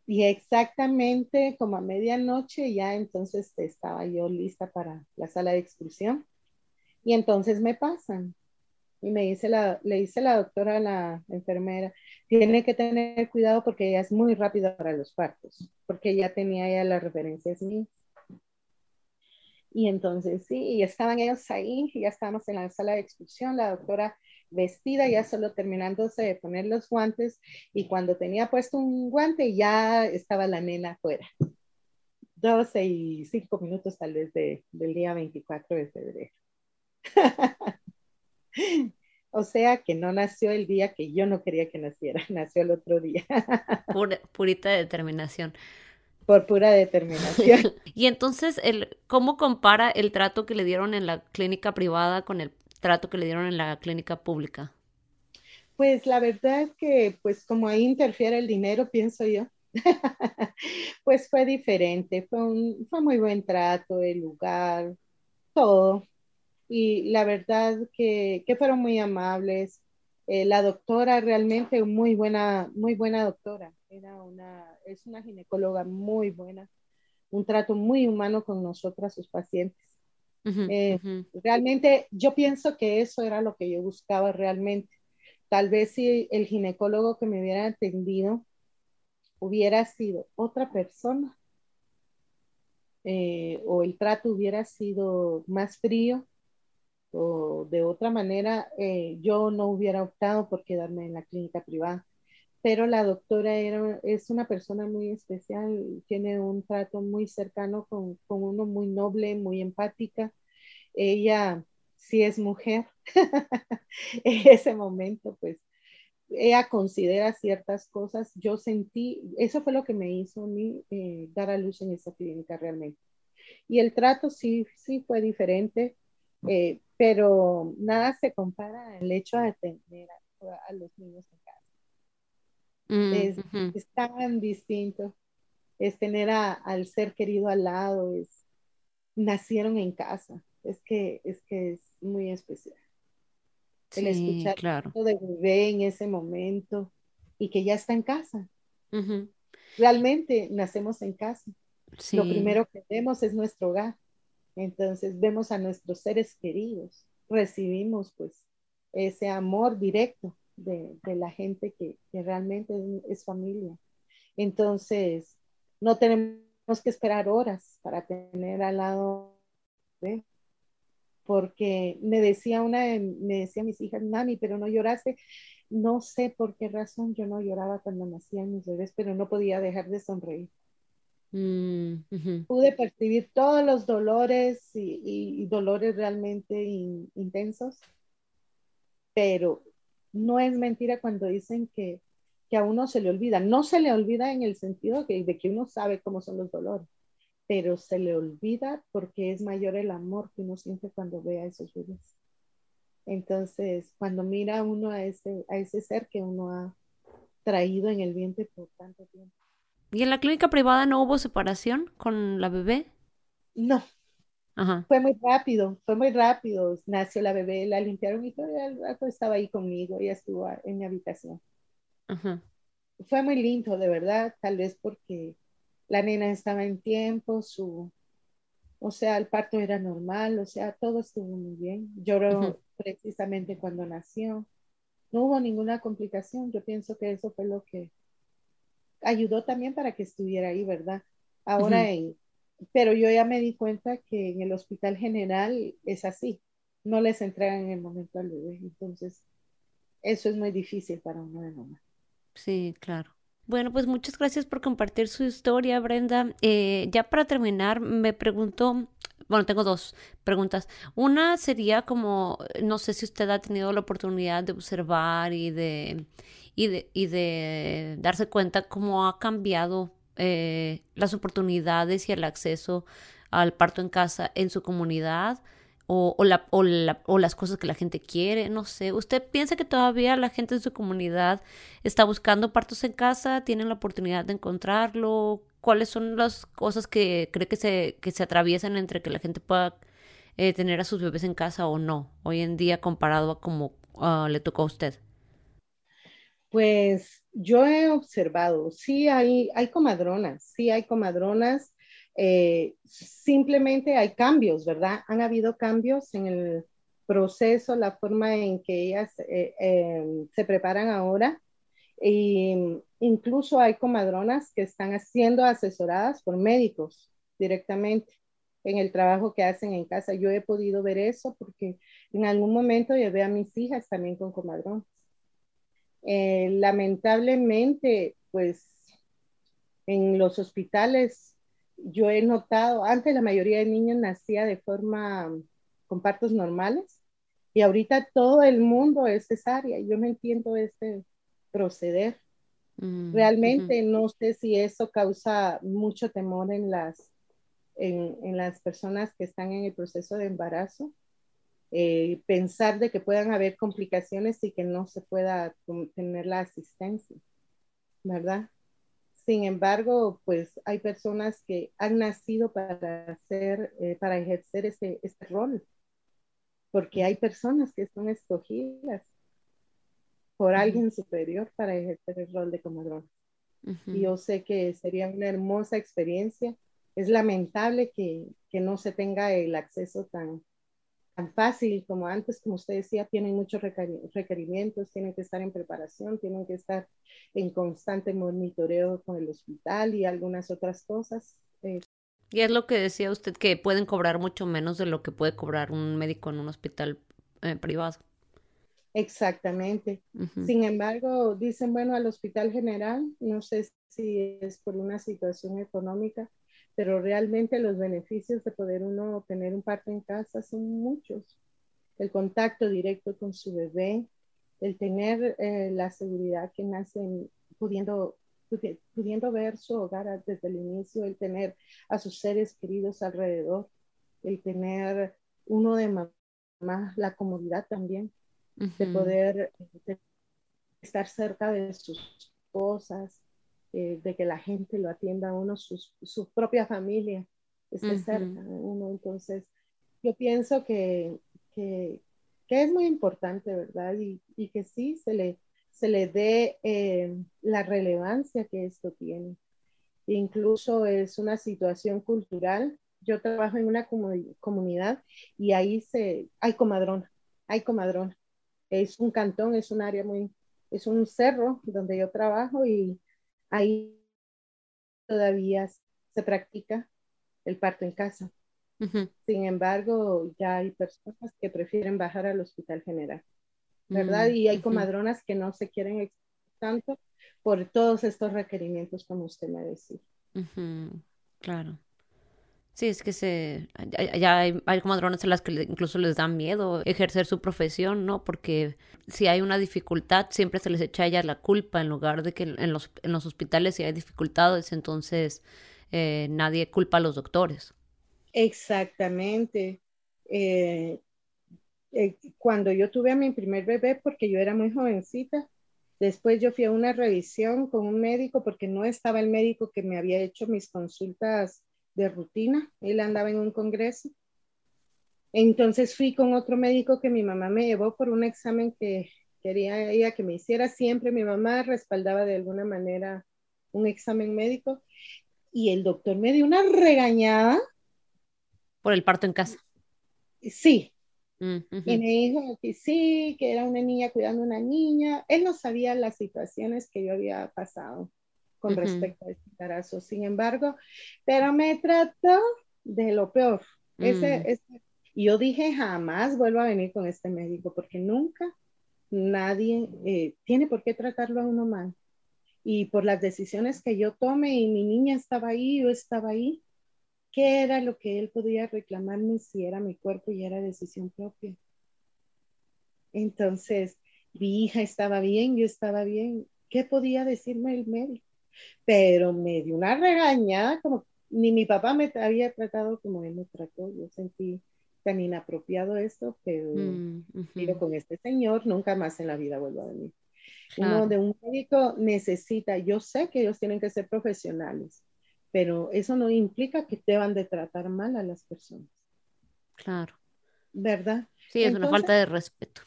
Speaker 2: Y exactamente como a medianoche ya entonces estaba yo lista para la sala de exclusión. Y entonces me pasan. Y me dice la, le dice la doctora a la enfermera, tiene que tener cuidado porque ella es muy rápida para los partos, porque ya tenía ya las referencias mías. Y entonces sí, estaban ellos ahí, ya estábamos en la sala de expulsión, la doctora vestida, ya solo terminándose de poner los guantes, y cuando tenía puesto un guante ya estaba la nena afuera. 12 y 5 minutos tal vez del día 24 de febrero. [LAUGHS] O sea que no nació el día que yo no quería que naciera, [LAUGHS] nació el otro día. [LAUGHS]
Speaker 1: purita determinación.
Speaker 2: Por pura determinación.
Speaker 1: y entonces, el, ¿cómo compara el trato que le dieron en la clínica privada con el trato que le dieron en la clínica pública?
Speaker 2: Pues la verdad que, pues como ahí interfiere el dinero, pienso yo, [LAUGHS] pues fue diferente, fue, un, fue muy buen trato, el lugar, todo. Y la verdad que, que fueron muy amables. Eh, la doctora realmente muy buena, muy buena doctora. Era una, es una ginecóloga muy buena, un trato muy humano con nosotras, sus pacientes. Eh, realmente yo pienso que eso era lo que yo buscaba realmente. Tal vez si el ginecólogo que me hubiera atendido hubiera sido otra persona eh, o el trato hubiera sido más frío o de otra manera, eh, yo no hubiera optado por quedarme en la clínica privada. Pero la doctora era, es una persona muy especial, tiene un trato muy cercano con, con uno, muy noble, muy empática. Ella sí es mujer. [LAUGHS] en ese momento, pues, ella considera ciertas cosas. Yo sentí, eso fue lo que me hizo a mí eh, dar a luz en esa clínica realmente. Y el trato sí, sí fue diferente, eh, pero nada se compara al hecho de tener a, los niños en. Mm, es, tan distinto. Es tener al ser querido al lado, es, nacieron en casa. Es que, es que es muy especial el escuchar claro. de bebé en ese momento y que ya está en casa. Realmente nacemos en casa. Lo primero que vemos es nuestro hogar. Entonces vemos a nuestros seres queridos, recibimos pues ese amor directo de, la gente que, realmente es, familia. Entonces, no tenemos que esperar horas para tener al lado de porque me decía una, me decía mis hijas, mami, pero no lloraste. No sé por qué razón yo no lloraba cuando nacían mis bebés, pero no podía dejar de sonreír. Mm, Pude percibir todos los dolores y, dolores realmente intensos, pero no es mentira cuando dicen que, que, a uno se le olvida. No se le olvida en el sentido de que uno sabe cómo son los dolores, pero se le olvida porque es mayor el amor que uno siente cuando ve a esos bebés. Entonces, cuando mira uno a ese, a ese ser que uno ha traído en el vientre por tanto tiempo.
Speaker 1: ¿Y en la clínica privada no hubo separación con la bebé?
Speaker 2: No. Fue muy rápido, fue muy rápido. Nació la bebé, la limpiaron y todo el rato estaba ahí conmigo, ella estuvo en mi habitación. Fue muy lindo, de verdad, tal vez porque la nena estaba en tiempo, su, o sea, el parto era normal, o sea, todo estuvo muy bien. Lloró precisamente cuando nació. No hubo ninguna complicación. Yo pienso que eso fue lo que ayudó también para que estuviera ahí, ¿verdad? Ahora, pero yo ya me di cuenta que en el hospital general es así. No les entregan en el momento al bebé. Entonces, eso es muy difícil para uno de mamá.
Speaker 1: Sí, claro. Bueno, pues muchas gracias por compartir su historia, Brenda. Eh, ya para terminar, me pregunto, bueno, tengo dos preguntas. Una sería como, no sé si usted ha tenido la oportunidad de observar y de, y de, y de darse cuenta cómo ha cambiado eh, las oportunidades y el acceso al parto en casa en su comunidad o, o, la, o, la, o, las cosas que la gente quiere, no sé. ¿Usted piensa que todavía la gente en su comunidad está buscando partos en casa? ¿Tienen la oportunidad de encontrarlo? ¿Cuáles son las cosas que cree que se, que se atraviesan entre que la gente pueda eh, tener a sus bebés en casa o no, hoy en día comparado a como ah, le tocó a usted?
Speaker 2: Pues yo he observado, sí hay, comadronas, sí hay comadronas eh, simplemente hay cambios, ¿verdad? Han habido cambios en el proceso, la forma en que ellas eh, em, se preparan ahora. Y incluso hay comadronas que están siendo asesoradas por médicos directamente en el trabajo que hacen en casa. Yo he podido ver eso porque en algún momento llevé a mis hijas también con comadronas. Eh, lamentablemente, pues en los hospitales yo he notado, antes la mayoría de niños nacía de forma con partos normales Y ahorita todo el mundo es cesárea. Yo no entiendo este proceder. Mm, Realmente no sé si eso causa mucho temor en las, en, las personas que están en el proceso de embarazo. Eh, pensar de que puedan haber complicaciones y que no se pueda tener la asistencia, ¿verdad? Sin embargo, pues hay personas que han nacido para hacer, eh, para ejercer ese, ese rol, porque hay personas que son escogidas por alguien superior para ejercer el rol de comadrón. Y yo sé que sería una hermosa experiencia. Es lamentable que, que no se tenga el acceso tan, tan fácil como antes, como usted decía, tienen muchos requerimientos, tienen que estar en preparación, tienen que estar en constante monitoreo con el hospital y algunas otras cosas.
Speaker 1: Eh. y es lo que decía usted, que pueden cobrar mucho menos de lo que puede cobrar un médico en un hospital eh, privado.
Speaker 2: Exactamente. Sin embargo, dicen, bueno, al hospital general, no sé si es por una situación económica, pero realmente los beneficios de poder uno tener un parto en casa son muchos. El contacto directo con su bebé, el tener eh, la seguridad que nace pudiendo, pudiendo ver su hogar desde el inicio, el tener a sus seres queridos alrededor, el tener uno de mamá, la comodidad también, de poder estar cerca de sus cosas, eh, de que la gente lo atienda a uno, su propia familia esté cerca de uno. Entonces, yo pienso que, que, es muy importante, ¿verdad? Y, y, que sí se le, se le dé eh, la relevancia que esto tiene. Incluso es una situación cultural. Yo trabajo en una comunidad y ahí se, hay comadrona, hay comadrona. Es un cantón, es un área muy, es un cerro donde yo trabajo y ahí todavía se practica el parto en casa. Sin embargo, ya hay personas que prefieren bajar al hospital general, ¿verdad? Mm, y hay comadronas que no se quieren tanto por todos estos requerimientos, como usted me decía.
Speaker 1: Claro. Sí, es que se, ya hay, hay comadronas a las que incluso les da miedo ejercer su profesión, ¿no? Porque si hay una dificultad, siempre se les echa a ellas la culpa en lugar de que en los, en los hospitales si hay dificultades, entonces eh, nadie culpa a los doctores.
Speaker 2: Exactamente. Eh, eh, cuando yo tuve a mi primer bebé, porque yo era muy jovencita, después yo fui a una revisión con un médico porque no estaba el médico que me había hecho mis consultas de rutina. Él andaba en un congreso. Entonces fui con otro médico que mi mamá me llevó por un examen que quería ella que me hiciera. Siempre mi mamá respaldaba de alguna manera un examen médico y el doctor me dio una regañada.
Speaker 1: Por el parto en casa.
Speaker 2: Sí. Mm, y me dijo que sí, que era una niña cuidando a una niña. Él no sabía las situaciones que yo había pasado con respecto a este embarazo. Sin embargo, pero me trató de lo peor. Ese, mm. y yo dije, jamás vuelvo a venir con este médico porque nunca nadie eh, tiene por qué tratarlo a uno mal. Y por las decisiones que yo tome y mi niña estaba ahí, yo estaba ahí, ¿qué era lo que él podía reclamarme si era mi cuerpo y era decisión propia? Entonces, mi hija estaba bien, yo estaba bien. ¿Qué podía decirme el médico? Pero me dio una regañada como ni mi papá me había tratado como él me trató. Yo sentí tan inapropiado esto, pero, mm, con este señor nunca más en la vida vuelvo a venir. Uno de un médico necesita, yo sé que ellos tienen que ser profesionales, pero eso no implica que deban de tratar mal a las personas.
Speaker 1: Claro.
Speaker 2: ¿Verdad?
Speaker 1: Sí, es una falta de respeto.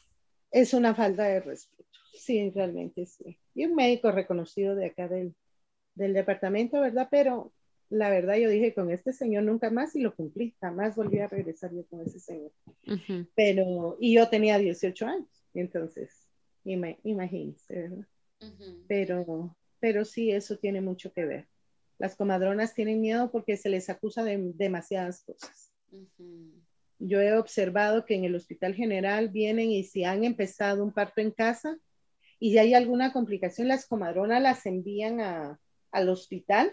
Speaker 2: Es una falta de respeto, sí, realmente sí. Y un médico reconocido de acá del, del departamento, ¿verdad? Pero la verdad yo dije con este señor nunca más y lo cumplí, jamás volví a regresar yo con ese señor. Pero, y yo tenía 18 años, entonces, imagínense, ¿verdad? Pero, pero sí, eso tiene mucho que ver. Las comadronas tienen miedo porque se les acusa de demasiadas cosas. Yo he observado que en el hospital general vienen y si han empezado un parto en casa y si hay alguna complicación, las comadronas las envían a, al hospital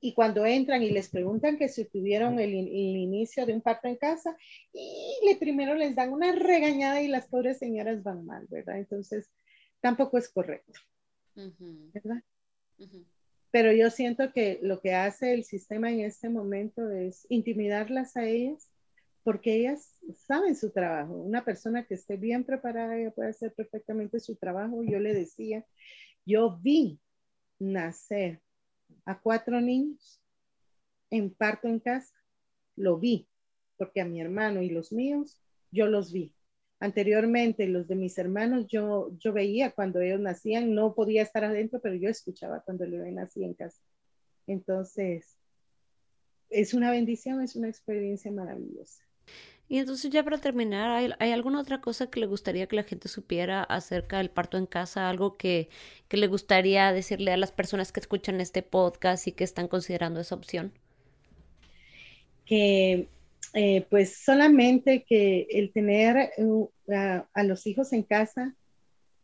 Speaker 2: y cuando entran y les preguntan que si tuvieron el, inicio de un parto en casa, y le primero les dan una regañada y las pobres señoras van mal, ¿verdad? Entonces, tampoco es correcto, ¿verdad? Pero yo siento que lo que hace el sistema en este momento es intimidarlas a ellas porque ellas saben su trabajo. Una persona que esté bien preparada, ella puede hacer perfectamente su trabajo. Yo le decía, yo vi nacer a cuatro niños en parto en casa. Lo vi, porque a mi hermano y los míos, yo los vi. Anteriormente, los de mis hermanos, yo, yo veía cuando ellos nacían, no podía estar adentro, pero yo escuchaba cuando el bebé nacía en casa. Entonces, es una bendición, es una experiencia maravillosa.
Speaker 1: Y entonces ya para terminar, ¿hay, alguna otra cosa que le gustaría que la gente supiera acerca del parto en casa? Algo que, que, le gustaría decirle a las personas que escuchan este podcast y que están considerando esa opción?
Speaker 2: Que eh, pues solamente que el tener uh, a, los hijos en casa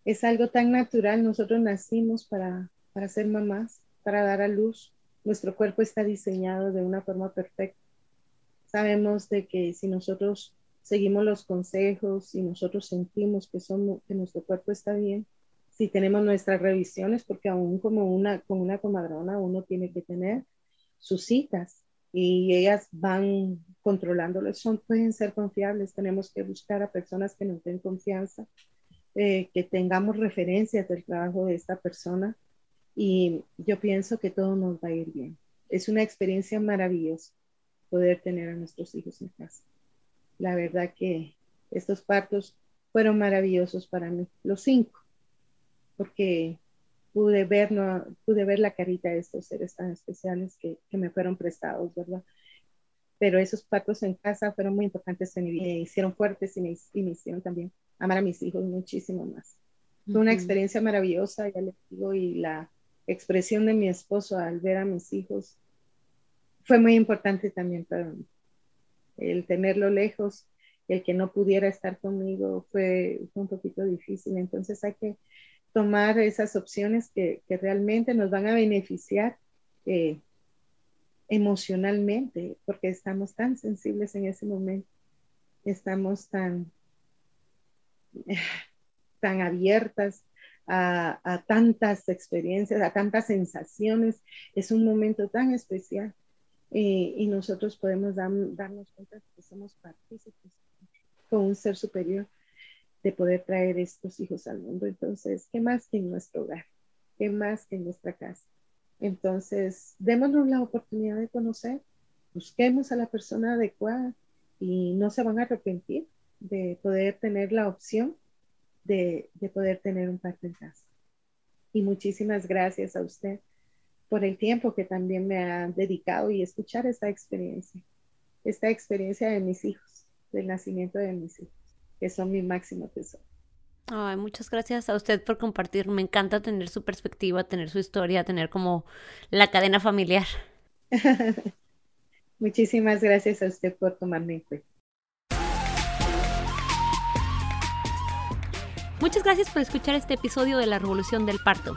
Speaker 2: es algo tan natural. Nosotros nacimos para, para ser mamás, para dar a luz. Nuestro cuerpo está diseñado de una forma perfecta sabemos de que si nosotros seguimos los consejos y nosotros sentimos que, somos, que nuestro cuerpo está bien, si tenemos nuestras revisiones, porque aún como una, con una comadrona uno tiene que tener sus citas y ellas van controlándolo, son, pueden ser confiables, tenemos que buscar a personas que nos den confianza, eh, que tengamos referencias del trabajo de esta persona y yo pienso que todo nos va a ir bien. Es una experiencia maravillosa poder tener a nuestros hijos en casa. La verdad que estos partos fueron maravillosos para mí, los cinco, porque pude ver, no, pude ver la carita de estos seres tan especiales que, que me fueron prestados, ¿verdad? Pero esos partos en casa fueron muy importantes en mi vida, me hicieron fuertes y me, y me hicieron también amar a mis hijos muchísimo más. Fue una experiencia maravillosa, ya les digo, y la expresión de mi esposo al ver a mis hijos fue muy importante también para mí. El tenerlo lejos, el que no pudiera estar conmigo fue, un poquito difícil. Entonces hay que tomar esas opciones que, realmente nos van a beneficiar eh, emocionalmente, porque estamos tan sensibles en ese momento, estamos tan, [LAUGHS] tan abiertas a, a, tantas experiencias, a tantas sensaciones. Es un momento tan especial y nosotros podemos darnos cuenta que somos partícipes con un ser superior de poder traer estos hijos al mundo. Entonces, ¿qué más que en nuestro hogar? ¿Qué más que en nuestra casa? Entonces, démonos la oportunidad de conocer, busquemos a la persona adecuada y no se van a arrepentir de poder tener la opción de, de poder tener un parto en casa. Y muchísimas gracias a usted por el tiempo que también me ha dedicado y escuchar esta experiencia, esta experiencia de mis hijos, del nacimiento de mis hijos, que son mi máximo tesoro.
Speaker 1: Ay, muchas gracias a usted por compartir. Me encanta tener su perspectiva, tener su historia, tener como la cadena familiar. [LAUGHS]
Speaker 2: Muchísimas gracias a usted por tomarme en cuenta.
Speaker 1: Muchas gracias por escuchar este episodio de La Revolución del Parto.